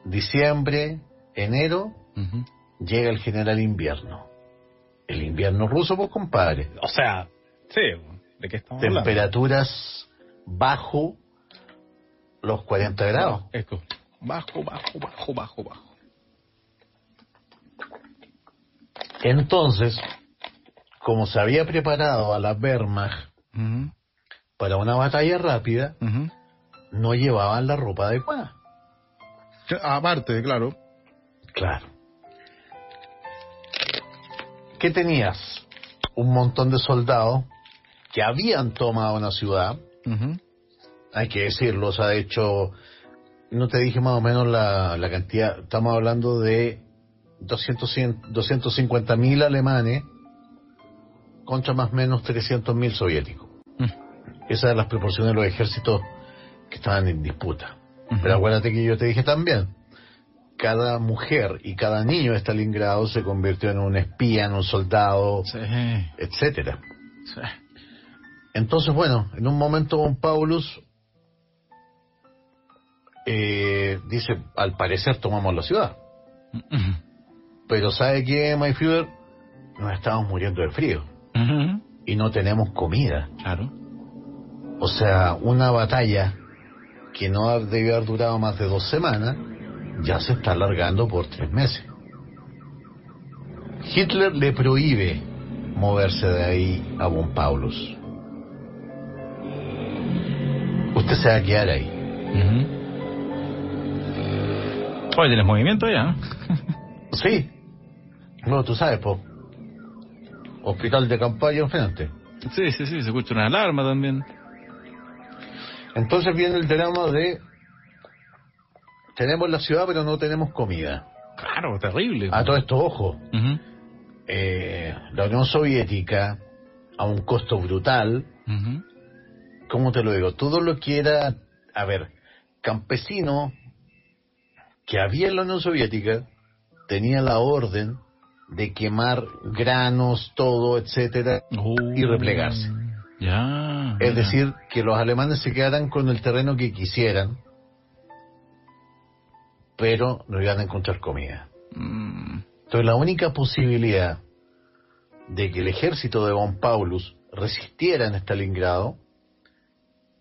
Speaker 2: Diciembre, enero, llega el general invierno. El invierno ruso, pues compadre.
Speaker 1: O sea, sí, ¿de qué estamos
Speaker 2: Temperaturas bajo los 40 grados.
Speaker 1: Esto, bajo, bajo, bajo, bajo, bajo.
Speaker 2: Entonces, como se había preparado a la Wehrmacht para una batalla rápida, no llevaban la ropa adecuada.
Speaker 1: Aparte, claro.
Speaker 2: Claro. ¿Qué tenías? Un montón de soldados que habían tomado una ciudad. Hay que decirlo, o sea, de hecho, no te dije más o menos la, la cantidad, estamos hablando de 250 mil alemanes contra más o menos 300.000 soviéticos. Mm. Esas eran las proporciones de los ejércitos que estaban en disputa. Pero acuérdate que yo te dije también, cada mujer y cada niño de Stalingrado se convirtió en un espía, en un soldado, etcétera. Entonces, bueno, en un momento Von Paulus eh, dice, al parecer tomamos la ciudad. Pero ¿sabe qué, My Führer? Nos estamos muriendo de frío. Y no tenemos comida.
Speaker 1: Claro.
Speaker 2: O sea, una batalla que no debió haber durado más de dos semanas, ya se está alargando por tres meses. Hitler le prohíbe moverse de ahí a Von Paulus. Usted se va a quedar ahí.
Speaker 1: Oye, ¿tienes movimiento ya?
Speaker 2: sí. No, tú sabes, po. Hospital de campaña enfrente.
Speaker 1: Sí, sí, sí, se escucha una alarma también.
Speaker 2: Entonces viene el drama de tenemos la ciudad pero no tenemos comida.
Speaker 1: Claro, terrible.
Speaker 2: A todo esto, ojo. eh, la Unión Soviética, a un costo brutal, ¿cómo te lo digo? Todo lo que era, a ver, campesino que había en la Unión Soviética tenía la orden de quemar granos, todo, etcétera, y replegarse.
Speaker 1: Ya.
Speaker 2: Es decir, que los alemanes se quedaran con el terreno que quisieran, pero no iban a encontrar comida.
Speaker 1: Mm.
Speaker 2: Entonces, la única posibilidad de que el ejército de von Paulus resistiera en Stalingrado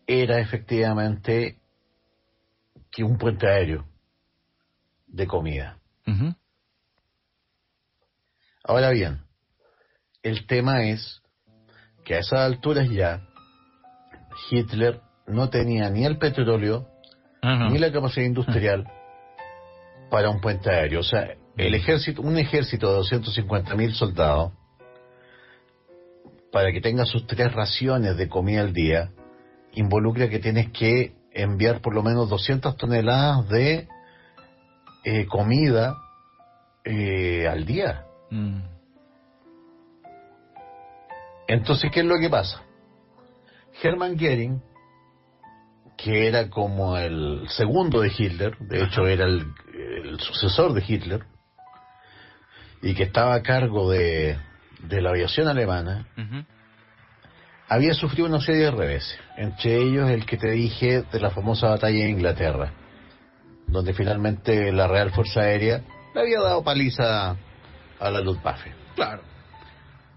Speaker 2: era efectivamente que un puente aéreo de comida. Ahora bien, el tema es que a esas alturas ya Hitler no tenía ni el petróleo ni la capacidad industrial para un puente aéreo. O sea, el ejército, un ejército de 250.000 soldados, para que tenga sus tres raciones de comida al día, involucra que tienes que enviar por lo menos 200 toneladas de eh, comida eh, al día.
Speaker 1: Mm.
Speaker 2: Entonces, ¿qué es lo que pasa? Hermann Goering, que era como el segundo de Hitler, de hecho era el, sucesor de Hitler, y que estaba a cargo de, de la aviación alemana, había sufrido una serie de reveses, entre ellos el que te dije de la famosa batalla en Inglaterra, donde finalmente la Real Fuerza Aérea le había dado paliza a la Luftwaffe.
Speaker 1: Claro.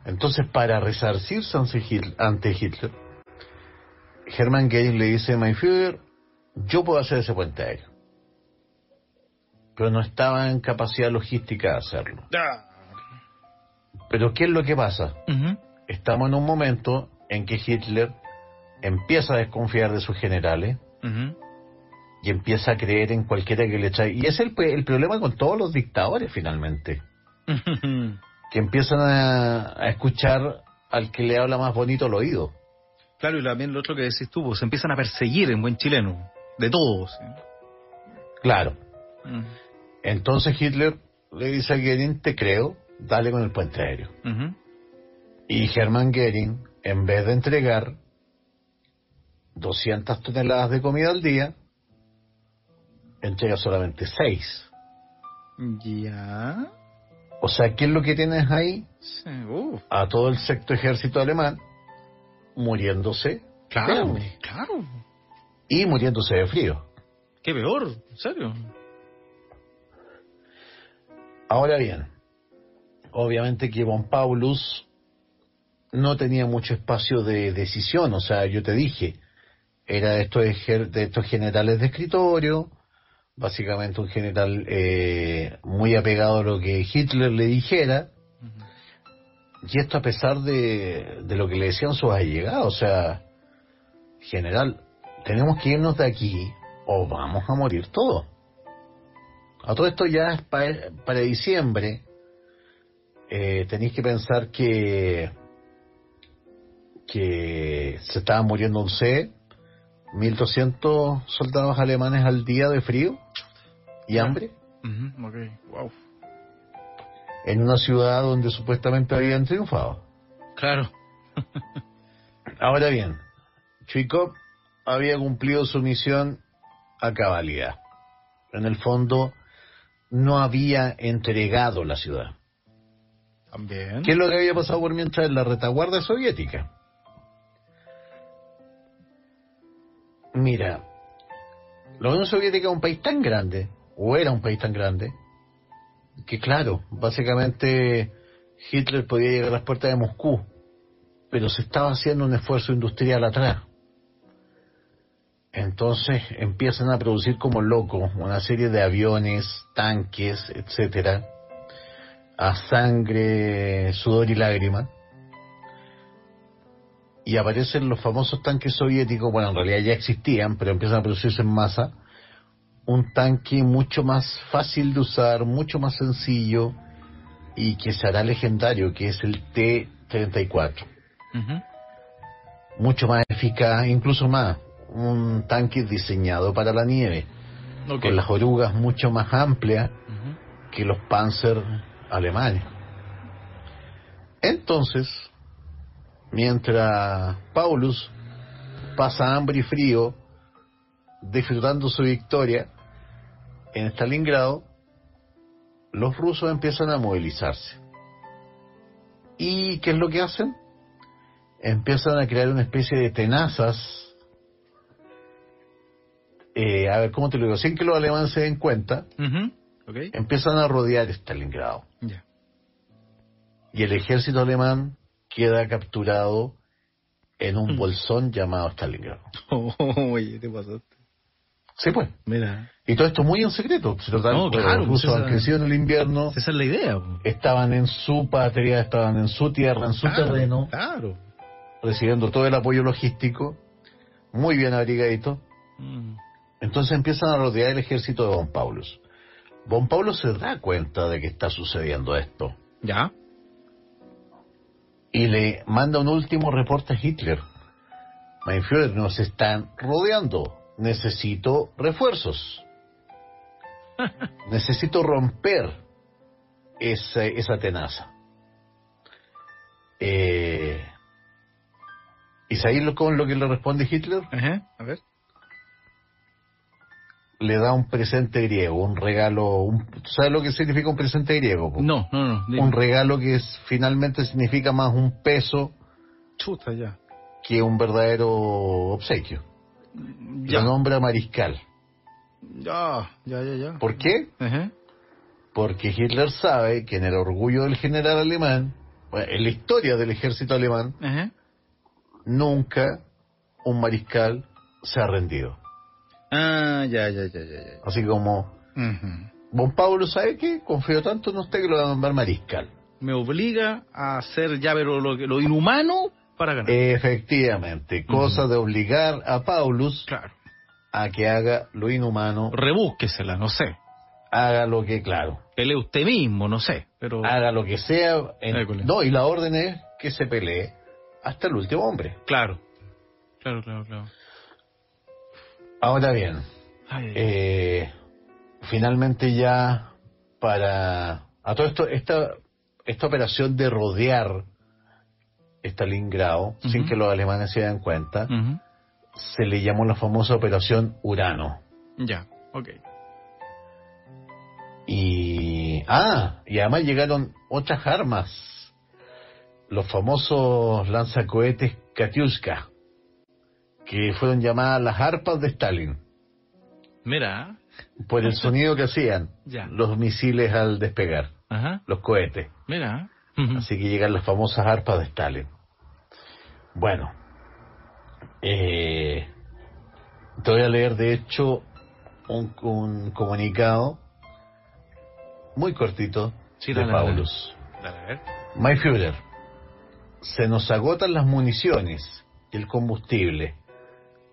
Speaker 2: Entonces, para resarcirse ante Hitler, Hermann Goering le dice, My Führer, yo puedo hacer ese puente aéreo. Pero no estaba en capacidad logística de hacerlo. Pero ¿qué es lo que pasa? Estamos en un momento en que Hitler empieza a desconfiar de sus generales y empieza a creer en cualquiera que le echa. Y es el, el problema con todos los dictadores finalmente. Que empiezan a, escuchar al que le habla más bonito al oído.
Speaker 1: Claro, y también lo otro que decís tú, pues, se empiezan a perseguir en buen chileno, de todos.
Speaker 2: Claro. Mm. Entonces Hitler le dice a Goering, te creo, dale con el puente aéreo. Y Hermann Goering, en vez de entregar 200 toneladas de comida al día, entrega solamente 6.
Speaker 1: Ya.
Speaker 2: O sea, ¿qué es lo que tienes ahí? A todo el sexto ejército alemán muriéndose.
Speaker 1: Claro, claro.
Speaker 2: Y muriéndose de frío.
Speaker 1: Qué peor, en serio.
Speaker 2: Ahora bien, obviamente que Von Paulus no tenía mucho espacio de decisión, o sea, yo te dije, era de estos, de estos generales de escritorio, básicamente un general eh, muy apegado a lo que Hitler le dijera, y esto a pesar de, de lo que le decían sus allegados, o sea, general, tenemos que irnos de aquí o vamos a morir todos. A todo esto ya es para, diciembre, eh, tenéis que pensar que que se estaban muriendo un C 1.200 soldados alemanes al día de frío y hambre. En una ciudad donde supuestamente habían triunfado.
Speaker 1: Claro. *laughs*
Speaker 2: Ahora bien, Chuikov había cumplido su misión a cabalidad. En el fondo, no había entregado la ciudad.
Speaker 1: También.
Speaker 2: ¿Qué es lo que había pasado por mientras en la retaguardia soviética? Mira, la Unión Soviética es un país tan grande, o era un país tan grande, que claro, básicamente Hitler podía llegar a las puertas de Moscú, pero se estaba haciendo un esfuerzo industrial atrás. Entonces empiezan a producir como locos una serie de aviones, tanques, etcétera, a sangre, sudor y lágrimas. Y aparecen los famosos tanques soviéticos, bueno, en realidad ya existían, pero empiezan a producirse en masa. Un tanque mucho más fácil de usar, mucho más sencillo y que será legendario, que es el T-34. Mucho más eficaz, incluso más. Un tanque diseñado para la nieve, con las orugas mucho más amplias que los Panzer alemanes. Entonces, mientras Paulus pasa hambre y frío disfrutando su victoria en Stalingrado, los rusos empiezan a movilizarse. ¿Y qué es lo que hacen? Empiezan a crear una especie de tenazas. Eh, a ver, ¿cómo te lo digo? Sin que los alemanes se den cuenta, empiezan a rodear Stalingrado. Y el ejército alemán queda capturado en un mm. bolsón llamado Stalingrado. *laughs*
Speaker 1: oye, ¿qué pasó?
Speaker 2: Sí, pues.
Speaker 1: Mira.
Speaker 2: Y todo esto muy en secreto. Se
Speaker 1: no, claro,
Speaker 2: los rusos han crecido en el invierno.
Speaker 1: Esa es la idea.
Speaker 2: Estaban en su patria, estaban en su tierra, en su terreno.
Speaker 1: Claro.
Speaker 2: Recibiendo todo el apoyo logístico. Muy bien abrigaditos. Mm. Entonces empiezan a rodear el ejército de Don Paulus. Don Pablo se da cuenta de que está sucediendo esto.
Speaker 1: ¿Ya?
Speaker 2: Y le manda un último reporte a Hitler. Mein Führer, nos están rodeando. Necesito refuerzos. *laughs* Necesito romper esa, esa tenaza. Eh, ¿Y sabéis con lo que le responde Hitler?
Speaker 1: A ver
Speaker 2: le da un presente griego, un regalo, un, ¿sabes lo que significa un presente griego?
Speaker 1: No, no,
Speaker 2: no. Un regalo que es, finalmente significa más un peso
Speaker 1: Chuta, ya.
Speaker 2: que un verdadero obsequio. Ya. Lo nombra mariscal.
Speaker 1: Ya, ya, ya, ya.
Speaker 2: ¿Por qué? Porque Hitler sabe que en el orgullo del general alemán, en la historia del ejército alemán, nunca un mariscal se ha rendido.
Speaker 1: Ah, ya, ya, ya, ya.
Speaker 2: Así como, Bon Pablo, ¿sabe qué? Confío tanto en usted que lo va a nombrar mariscal.
Speaker 1: Me obliga a hacer ya pero lo, lo inhumano para ganar.
Speaker 2: Efectivamente, cosa de obligar a Paulus
Speaker 1: claro.
Speaker 2: a que haga lo inhumano.
Speaker 1: Rebúsquesela, no sé.
Speaker 2: Haga lo que, claro.
Speaker 1: Pelee usted mismo, no sé, pero...
Speaker 2: Haga lo que sea. No, y la orden es que se pelee hasta el último hombre.
Speaker 1: Claro, claro, claro, claro.
Speaker 2: Ahora bien, eh, finalmente ya para a todo esto esta esta operación de rodear Stalingrado sin que los alemanes se den cuenta se le llamó la famosa operación Urano.
Speaker 1: Ya, ok.
Speaker 2: Y ah, y además llegaron otras armas, los famosos lanzacohetes Katyuska que fueron llamadas las arpas de Stalin.
Speaker 1: Mira.
Speaker 2: Por el sonido que hacían los misiles al despegar, los cohetes.
Speaker 1: Mira.
Speaker 2: Así que llegan las famosas arpas de Stalin. Bueno, eh, te voy a leer de hecho un, comunicado muy cortito de Paulus. My Führer, se nos agotan las municiones y el combustible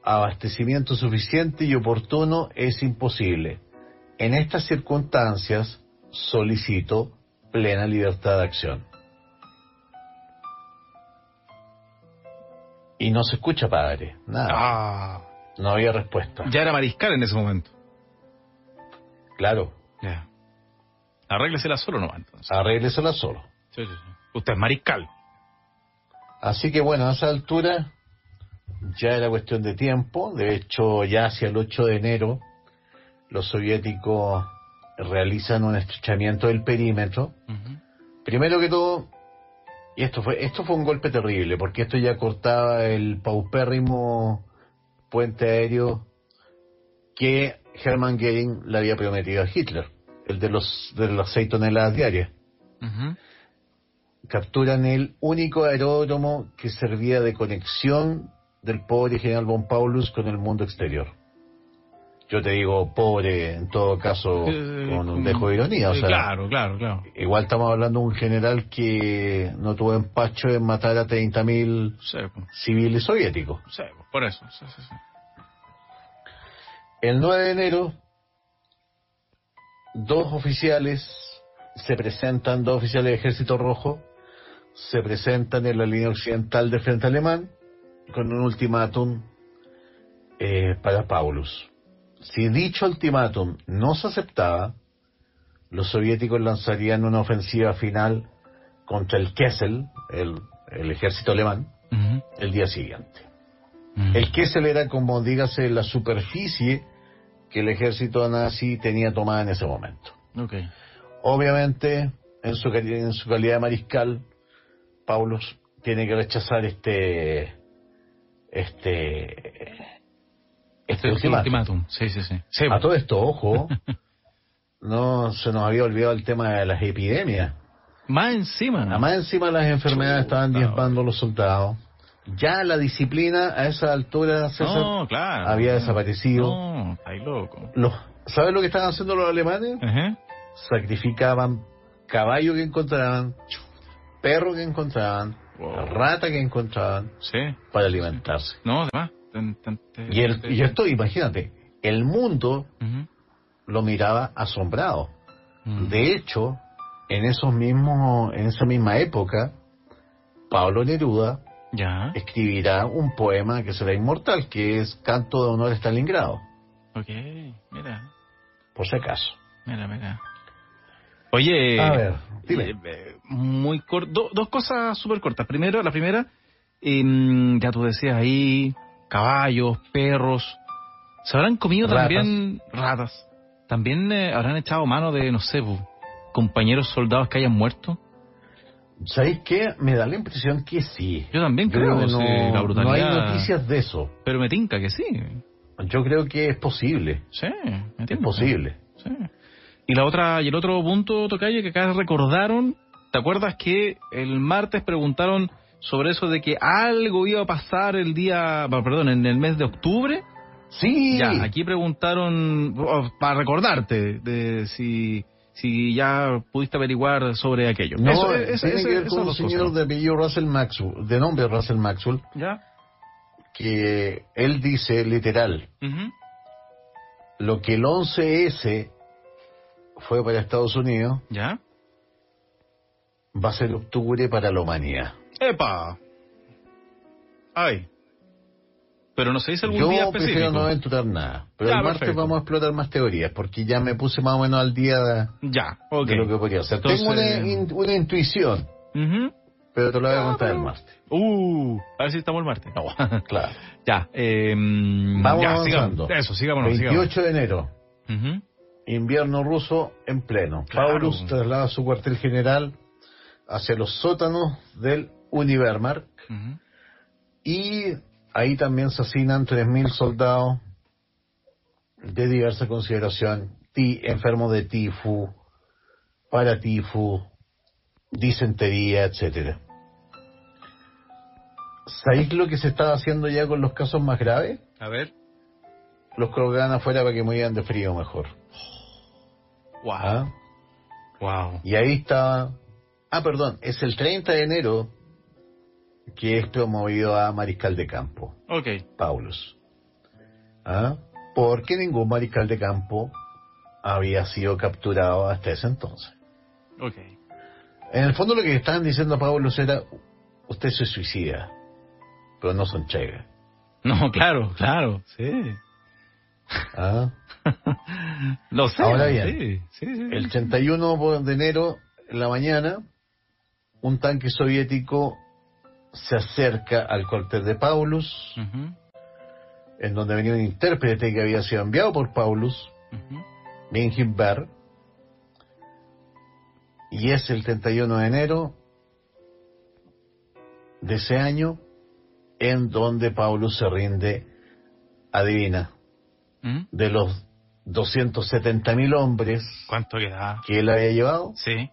Speaker 2: abastecimiento suficiente y oportuno es imposible. En estas circunstancias solicito plena libertad de acción. Y no se escucha, padre. Nada.
Speaker 1: Ah.
Speaker 2: No había respuesta.
Speaker 1: Ya era mariscal en ese momento.
Speaker 2: Claro.
Speaker 1: Ya. Arréglesela solo no entonces.
Speaker 2: Arréglesela solo.
Speaker 1: Sí, sí, sí. Usted es mariscal.
Speaker 2: Así que bueno, a esa altura ya era cuestión de tiempo. De hecho, ya hacia el 8 de enero, los soviéticos realizan un estrechamiento del perímetro. Primero que todo, y esto fue, esto fue un golpe terrible, porque esto ya cortaba el paupérrimo puente aéreo que Hermann Goering le había prometido a Hitler, el de los de las seis toneladas diarias. Capturan el único aeródromo que servía de conexión del pobre general von Paulus con el mundo exterior. Yo te digo pobre en todo caso eh, con un dejo de ironía o sea
Speaker 1: claro claro claro.
Speaker 2: igual estamos hablando de un general que no tuvo empacho en matar a 30.000 civiles soviéticos.
Speaker 1: Sí, por eso
Speaker 2: el 9 de enero dos oficiales se presentan dos oficiales del ejército rojo se presentan en la línea occidental del frente alemán con un ultimátum eh, para Paulus si dicho ultimátum no se aceptaba, los soviéticos lanzarían una ofensiva final contra el Kessel, el, ejército alemán, el día siguiente. El Kessel era, como dígase, la superficie que el ejército nazi tenía tomada en ese momento. Obviamente, en su, en su calidad de mariscal, Paulus tiene que rechazar este este
Speaker 1: este ultimátum. Sí, sí, sí,
Speaker 2: A todo esto, ojo, *laughs* no se nos había olvidado el tema de las epidemias.
Speaker 1: Más encima.
Speaker 2: más encima las enfermedades estaban diezmando los soldados. Ya la disciplina a esa altura
Speaker 1: César, claro,
Speaker 2: había desaparecido.
Speaker 1: No, está loco.
Speaker 2: Los, ¿Sabes lo que estaban haciendo los alemanes? Sacrificaban caballo que encontraban, perro que encontraban, rata que encontraban
Speaker 1: sí.
Speaker 2: para alimentarse.
Speaker 1: No, además.
Speaker 2: Y, y esto, imagínate, el mundo lo miraba asombrado. Mm. De hecho, en esos mismos, en esa misma época, Pablo Neruda
Speaker 1: ya.
Speaker 2: escribirá un poema que será inmortal, que es Canto de Honor a Stalingrado.
Speaker 1: Ok, mira.
Speaker 2: Por si acaso.
Speaker 1: Mira, mira. Oye,
Speaker 2: a ver, dime.
Speaker 1: Eh, muy corto, dos cosas súper cortas. Primero, la primera, em, ya tú decías ahí, caballos, perros. ¿Se habrán comido también ratas? ¿También eh, habrán echado mano de, no sé, compañeros soldados que hayan muerto?
Speaker 2: ¿Sabéis qué? Me da la impresión que sí.
Speaker 1: Yo también creo, que no, la brutalidad...
Speaker 2: no hay noticias de eso.
Speaker 1: Pero me tinca que sí.
Speaker 2: Yo creo que es posible.
Speaker 1: Sí, me
Speaker 2: Es posible.
Speaker 1: Sí. Y la otra y el otro punto, Tocalle, que acá recordaron, ¿te acuerdas que el martes preguntaron sobre eso de que algo iba a pasar el día, perdón, en el mes de octubre.
Speaker 2: Sí.
Speaker 1: Ya, aquí preguntaron, oh, para recordarte, de si si ya pudiste averiguar sobre aquello.
Speaker 2: No, eso, es, tiene que ver con un señor de apellido Russell Maxwell, de nombre Russell Maxwell,
Speaker 1: ¿Ya?
Speaker 2: que él dice literal, lo que el 11S fue para Estados Unidos,
Speaker 1: ¿Ya?
Speaker 2: va a ser octubre para la humanidad.
Speaker 1: ¡Epa! ¡Ay! Pero no se dice algún día específico.
Speaker 2: Yo prefiero no aventurar nada. Pero el martes vamos a explotar más teorías, porque ya me puse más o menos al día de,
Speaker 1: ya,
Speaker 2: lo que podría ser. Tengo una, intuición, pero te lo voy a contar el martes.
Speaker 1: Uh, a ver si estamos el martes.
Speaker 2: No. *laughs* claro.
Speaker 1: Ya, eh,
Speaker 2: vamos
Speaker 1: ya,
Speaker 2: avanzando.
Speaker 1: eso, sigámonos.
Speaker 2: 28 de enero. Invierno ruso en pleno. Paulus traslada su cuartel general hacia los sótanos del Univermark. Y ahí también se asignan 3.000 soldados de diversa consideración, enfermos de tifo, paratifo, disentería, etcétera. ¿Sabéis lo que se está haciendo ya con los casos más graves?
Speaker 1: A ver.
Speaker 2: Los colocan afuera para que murieran de frío mejor.
Speaker 1: Wow. Wow.
Speaker 2: ¿Ah? Y ahí está. Ah, perdón, es el 30 de enero que es promovido a mariscal de campo.
Speaker 1: Ok.
Speaker 2: Paulus. ¿Ah? Porque ningún mariscal de campo había sido capturado hasta ese entonces.
Speaker 1: Ok.
Speaker 2: En el fondo lo que estaban diciendo a Paulus era, usted se suicida, pero no son chega.
Speaker 1: No, claro, claro, sí.
Speaker 2: ¿Ah? *laughs*
Speaker 1: Lo sé.
Speaker 2: Ahora bien, sí, sí, el 31 de enero, en la mañana, un tanque soviético se acerca al cuartel de Paulus, en donde venía un intérprete que había sido enviado por Paulus, uh Y es el 31 de enero de ese año en donde Paulus se rinde, adivina,
Speaker 1: ¿Mm?
Speaker 2: de los 270.000 hombres
Speaker 1: ¿Cuánto queda?
Speaker 2: que él había llevado,
Speaker 1: Sí.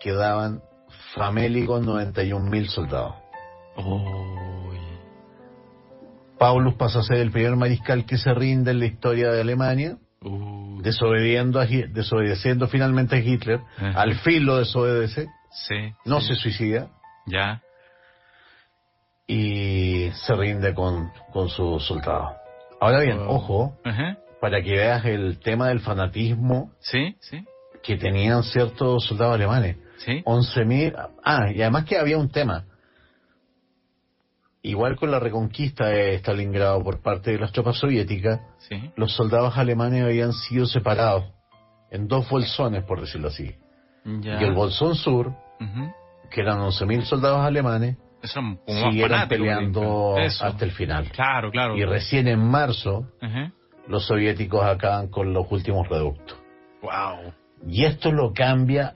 Speaker 2: quedaban famélicos 91.000 soldados. Paulus pasa a ser el primer mariscal que se rinde en la historia de Alemania,
Speaker 1: Uy.
Speaker 2: desobediendo, a Hi- desobedeciendo finalmente a Hitler,
Speaker 1: Ajá.
Speaker 2: al fin lo desobedece,
Speaker 1: Sí.
Speaker 2: no
Speaker 1: sí.
Speaker 2: se suicida
Speaker 1: Ya.
Speaker 2: y se rinde con, con sus soldados. Ahora bien, ojo, para que veas el tema del fanatismo
Speaker 1: Sí, sí,
Speaker 2: que tenían ciertos soldados alemanes.
Speaker 1: sí.
Speaker 2: 11.000. Ah, y además que había un tema. Igual con la reconquista de Stalingrado por parte de las tropas soviéticas,
Speaker 1: Sí.
Speaker 2: los soldados alemanes habían sido separados en dos bolsones, por decirlo así.
Speaker 1: Ya.
Speaker 2: Y el bolsón sur, que eran 11.000 soldados alemanes,
Speaker 1: Como
Speaker 2: siguieron peleando hasta el final.
Speaker 1: Claro, claro.
Speaker 2: Y recién en marzo, los soviéticos acaban con los últimos reductos.
Speaker 1: Wow.
Speaker 2: Y esto lo cambia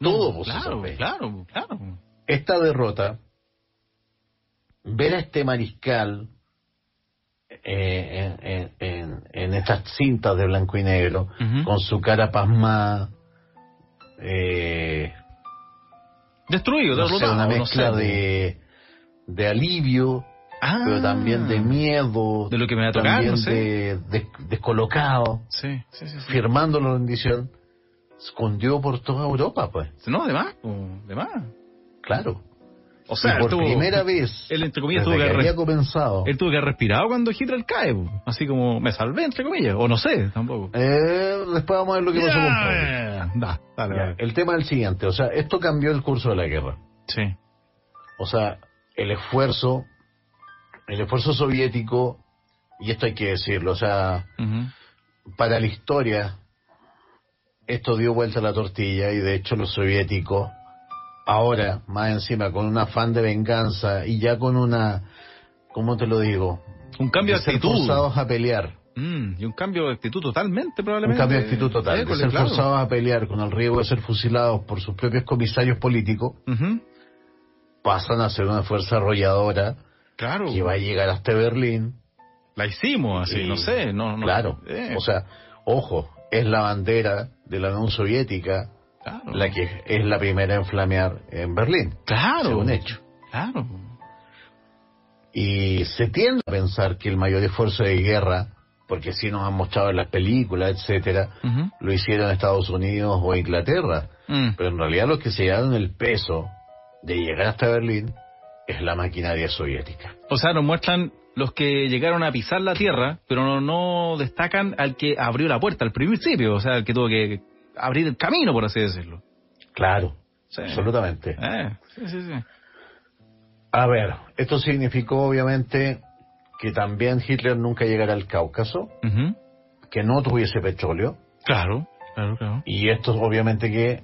Speaker 2: todo, pues,
Speaker 1: claro, claro, claro.
Speaker 2: esta derrota, ver a este mariscal eh, en, en- en- en estas cintas de blanco y negro, con su cara pasmada, eh,
Speaker 1: Destruido,
Speaker 2: no sé, una
Speaker 1: no
Speaker 2: mezcla
Speaker 1: sé.
Speaker 2: de, de alivio,
Speaker 1: Ah.
Speaker 2: pero también de miedo,
Speaker 1: De lo que me va a tocar,
Speaker 2: también
Speaker 1: no sé.
Speaker 2: de, de- descolocado,
Speaker 1: Sí, sí, sí.
Speaker 2: firmando la rendición, escondió por toda Europa, pues,
Speaker 1: No, de más, de más.
Speaker 2: claro.
Speaker 1: O sea,
Speaker 2: y por primera vez,
Speaker 1: él, entre comillas, tuvo
Speaker 2: que
Speaker 1: que,
Speaker 2: había comenzado,
Speaker 1: él tuvo que haber respirado cuando Hitler cae, así como me salvé, entre comillas, o no sé, tampoco.
Speaker 2: Eh, después vamos a ver lo que pasó con
Speaker 1: dale,
Speaker 2: Ya,
Speaker 1: dale.
Speaker 2: El tema es el siguiente, o sea, esto cambió el curso de la guerra.
Speaker 1: Sí.
Speaker 2: O sea, el esfuerzo, el esfuerzo soviético, y esto hay que decirlo, o sea, para la historia, esto dio vuelta a la tortilla y de hecho los soviéticos, ahora, más encima, con un afán de venganza y ya con una, ¿cómo te lo digo?
Speaker 1: Un cambio de
Speaker 2: ser
Speaker 1: actitud.
Speaker 2: forzados a pelear.
Speaker 1: Mm, y un cambio de actitud totalmente,
Speaker 2: Un
Speaker 1: probablemente.
Speaker 2: cambio de actitud total, de ser
Speaker 1: claro.
Speaker 2: forzados a pelear con el riesgo de ser fusilados por sus propios comisarios políticos,
Speaker 1: Ujú.
Speaker 2: pasan a ser una fuerza arrolladora
Speaker 1: Claro.
Speaker 2: que va a llegar hasta Berlín.
Speaker 1: La hicimos así,
Speaker 2: y-
Speaker 1: no sé, no, no.
Speaker 2: Claro.
Speaker 1: eh,
Speaker 2: O sea, ojo, es la bandera de la Unión Soviética
Speaker 1: claro.
Speaker 2: la que es la primera en flamear en Berlín.
Speaker 1: Claro.
Speaker 2: Un hecho.
Speaker 1: Claro.
Speaker 2: Y se tiende a pensar que el mayor esfuerzo de guerra, porque si nos han mostrado en las películas, etcétera, lo hicieron Estados Unidos o Inglaterra.
Speaker 1: Mm.
Speaker 2: Pero en realidad los que se llevaron el peso de llegar hasta Berlín es la maquinaria soviética.
Speaker 1: O sea, nos muestran los que llegaron a pisar la tierra, pero no, no destacan al que abrió la puerta al principio, o sea, al que tuvo que abrir el camino, por así decirlo.
Speaker 2: Claro,
Speaker 1: Sí.
Speaker 2: absolutamente.
Speaker 1: Eh, sí, sí, sí.
Speaker 2: A ver, esto significó obviamente que también Hitler nunca llegara al Cáucaso, que no tuviese petróleo,
Speaker 1: Claro, claro, claro.
Speaker 2: y esto obviamente que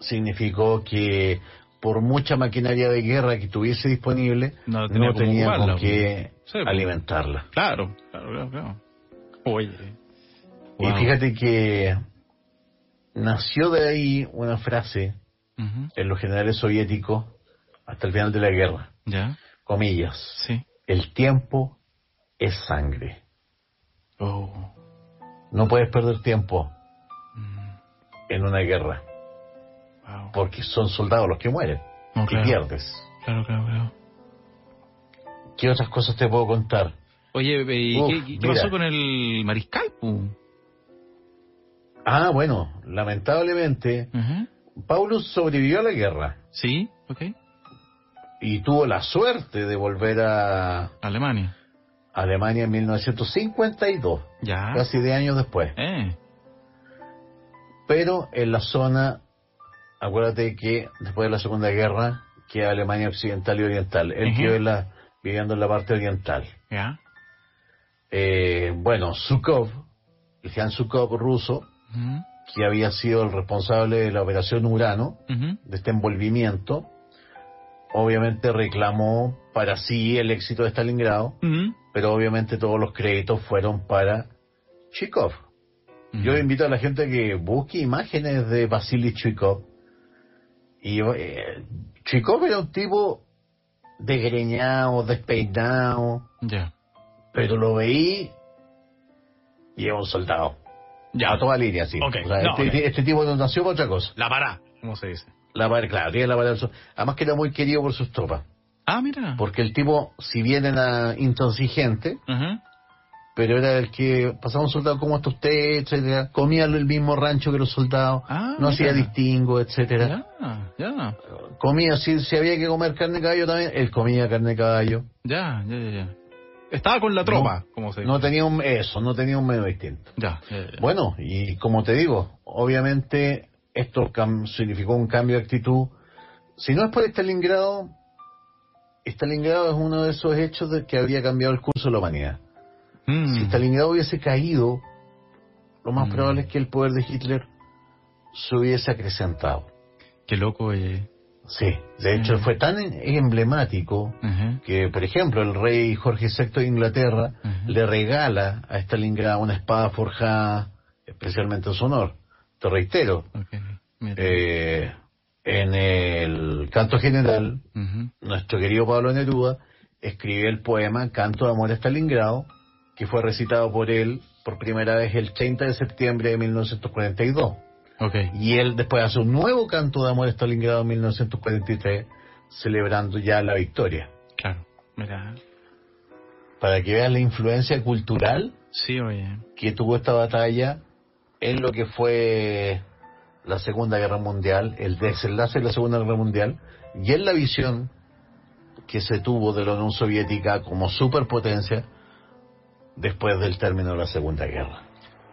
Speaker 2: significó que por mucha maquinaria de guerra que tuviese disponible,
Speaker 1: No
Speaker 2: no
Speaker 1: tenía ocuparla,
Speaker 2: con qué
Speaker 1: Sí, pues.
Speaker 2: alimentarla.
Speaker 1: Claro, claro, claro, claro. Oye.
Speaker 2: Y fíjate que nació de ahí una frase en los generales soviéticos hasta el final de la guerra,
Speaker 1: Ya,
Speaker 2: comillas,
Speaker 1: sí.
Speaker 2: el tiempo es sangre.
Speaker 1: Oh.
Speaker 2: No puedes perder tiempo
Speaker 1: Mm.
Speaker 2: en una guerra,
Speaker 1: Wow.
Speaker 2: porque son soldados los que mueren
Speaker 1: No,
Speaker 2: y
Speaker 1: claro.
Speaker 2: pierdes.
Speaker 1: Claro, claro, claro.
Speaker 2: ¿Qué otras cosas te puedo contar?
Speaker 1: Oye, ¿y
Speaker 2: Uf,
Speaker 1: qué, pasó con el mariscal?
Speaker 2: Ah, bueno, lamentablemente. Paulus sobrevivió a la guerra
Speaker 1: Sí, ok.
Speaker 2: y tuvo la suerte de volver a
Speaker 1: Alemania.
Speaker 2: Alemania en 1952,
Speaker 1: Ya.
Speaker 2: casi de años después.
Speaker 1: Eh.
Speaker 2: Pero en la zona, acuérdate que después de la Segunda Guerra queda Alemania Occidental y Oriental. Él
Speaker 1: Ujú.
Speaker 2: quedó en la- viviendo en la parte oriental.
Speaker 1: Ya.
Speaker 2: Eh, bueno, Zhukov, el Jan Zhukov ruso, Que había sido el responsable de la operación Urano, de este envolvimiento, obviamente reclamó para sí el éxito de Stalingrado, pero obviamente todos los créditos fueron para Chikov. Yo invito a la gente que busque imágenes de Vasily Chuikov. Y eh, era un tipo desgreñado, despeinado. Pero lo veí y es un soldado.
Speaker 1: Ya.
Speaker 2: A toda línea, sí.
Speaker 1: Ok,
Speaker 2: O sea,
Speaker 1: no,
Speaker 2: este,
Speaker 1: ok.
Speaker 2: este tipo no nació para otra cosa.
Speaker 1: La pará, ¿cómo se dice?
Speaker 2: La par- claro, tiene la par- Además que era muy querido por sus tropas.
Speaker 1: Ah, mira.
Speaker 2: Porque el tipo, si bien era intransigente,
Speaker 1: Ajá.
Speaker 2: pero era el que pasaba un soldado como está usted, etcétera, comía el mismo rancho que los soldados,
Speaker 1: Ah,
Speaker 2: no hacía distingo, etcétera.
Speaker 1: Ya, ya.
Speaker 2: Comía, si, si había que comer carne de caballo también, él comía carne de caballo.
Speaker 1: Ya, ya, ya, ya. Estaba con la tropa, como se dice.
Speaker 2: No tenía un, eso, no tenía un medio distinto.
Speaker 1: Ya, ya, ya.
Speaker 2: Bueno, y como te digo, obviamente esto significó un cambio de actitud. Si no es por Stalingrado, Stalingrado es uno de esos hechos de que habría cambiado el curso de la humanidad.
Speaker 1: Mm.
Speaker 2: Si Stalingrado hubiese caído, lo más
Speaker 1: Mm.
Speaker 2: probable es que el poder de Hitler se hubiese acrecentado.
Speaker 1: Qué loco, eh.
Speaker 2: Sí, de hecho fue tan emblemático que, por ejemplo, el rey Jorge VI de Inglaterra le regala a Stalingrado una espada forjada especialmente en su honor. Te reitero, eh, en el canto general, nuestro querido Pablo Neruda escribió el poema Canto de Amor a Stalingrado, que fue recitado por él por primera vez el 30 de septiembre de 1942.
Speaker 1: Ok.
Speaker 2: Y él después hace un nuevo canto de amor a Stalingrado en 1943, celebrando ya la victoria.
Speaker 1: Claro. Mira.
Speaker 2: Para que veas la influencia cultural
Speaker 1: Sí, oye.
Speaker 2: que tuvo esta batalla en lo que fue la Segunda Guerra Mundial, el desenlace de la Segunda Guerra Mundial, y en la visión que se tuvo de la Unión Soviética como superpotencia después del término de la Segunda Guerra.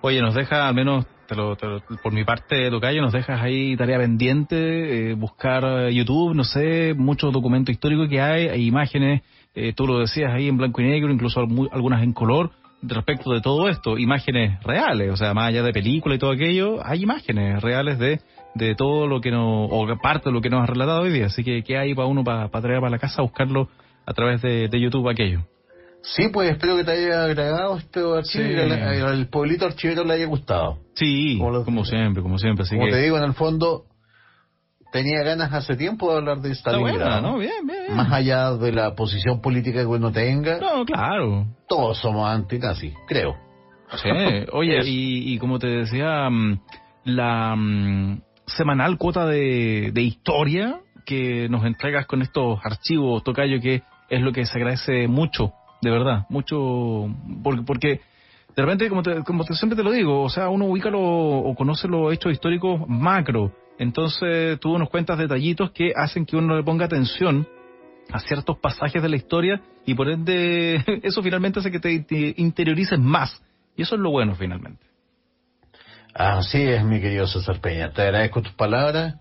Speaker 1: Oye, nos deja, al menos te lo- te lo- por mi parte, Tocayo, nos dejas ahí tarea pendiente, eh, buscar YouTube, no sé, muchos documentos históricos que hay, hay imágenes, eh, tú lo decías ahí en blanco y negro, incluso algunas en color, respecto de todo esto, imágenes reales, o sea, más allá de película y todo aquello, hay imágenes reales de, de todo lo que nos, o parte de lo que nos ha relatado hoy día, así que ¿qué hay para uno para traer para la casa, buscarlo a través de, de YouTube aquello?
Speaker 2: Sí, pues espero que te haya agregado este archivo
Speaker 1: Sí.
Speaker 2: y al, pueblito archivero le haya gustado.
Speaker 1: Sí,
Speaker 2: Como
Speaker 1: siempre, como siempre, así
Speaker 2: Como
Speaker 1: que...
Speaker 2: te digo, en el fondo, tenía ganas hace tiempo de hablar de Stalingrado.
Speaker 1: ¿no? Bien, bien. bien.
Speaker 2: Más allá de la posición política que uno tenga,
Speaker 1: No, claro.
Speaker 2: todos somos antinazis, creo.
Speaker 1: Sí. *laughs* Oye, y, y como te decía, mm, la mm, semanal cuota de, de historia que nos entregas con estos archivos, Tocayo, que es lo que se agradece mucho, de verdad, mucho, porque, porque de repente, como, te, como te- siempre te lo digo, o sea, uno ubica lo, o conoce los hechos históricos macro, entonces tú nos cuentas detallitos que hacen que uno le ponga atención a ciertos pasajes de la historia y por ende *laughs* eso finalmente hace que te, te interiorices más. Y eso es lo bueno finalmente.
Speaker 2: Así es, mi querido César Peña. Te agradezco tus palabras.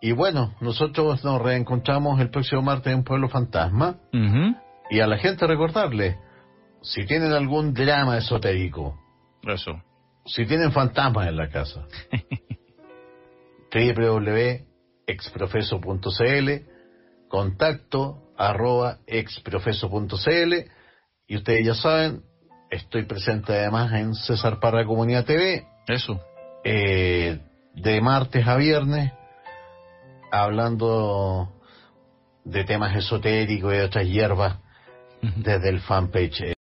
Speaker 2: Y bueno, nosotros nos reencontramos el próximo martes en Pueblo Fantasma.
Speaker 1: Ujú.
Speaker 2: Y a la gente recordarle, si tienen algún drama esotérico,
Speaker 1: Eso.
Speaker 2: si tienen fantasmas en la casa, *laughs* www.exprofeso.cl, contacto arroba exprofeso.cl y ustedes ya saben, estoy presente además en César Parra Comunidad TV,
Speaker 1: Eso.
Speaker 2: eh, de martes a viernes, hablando de temas esotéricos y de otras hierbas. Desde el fanpage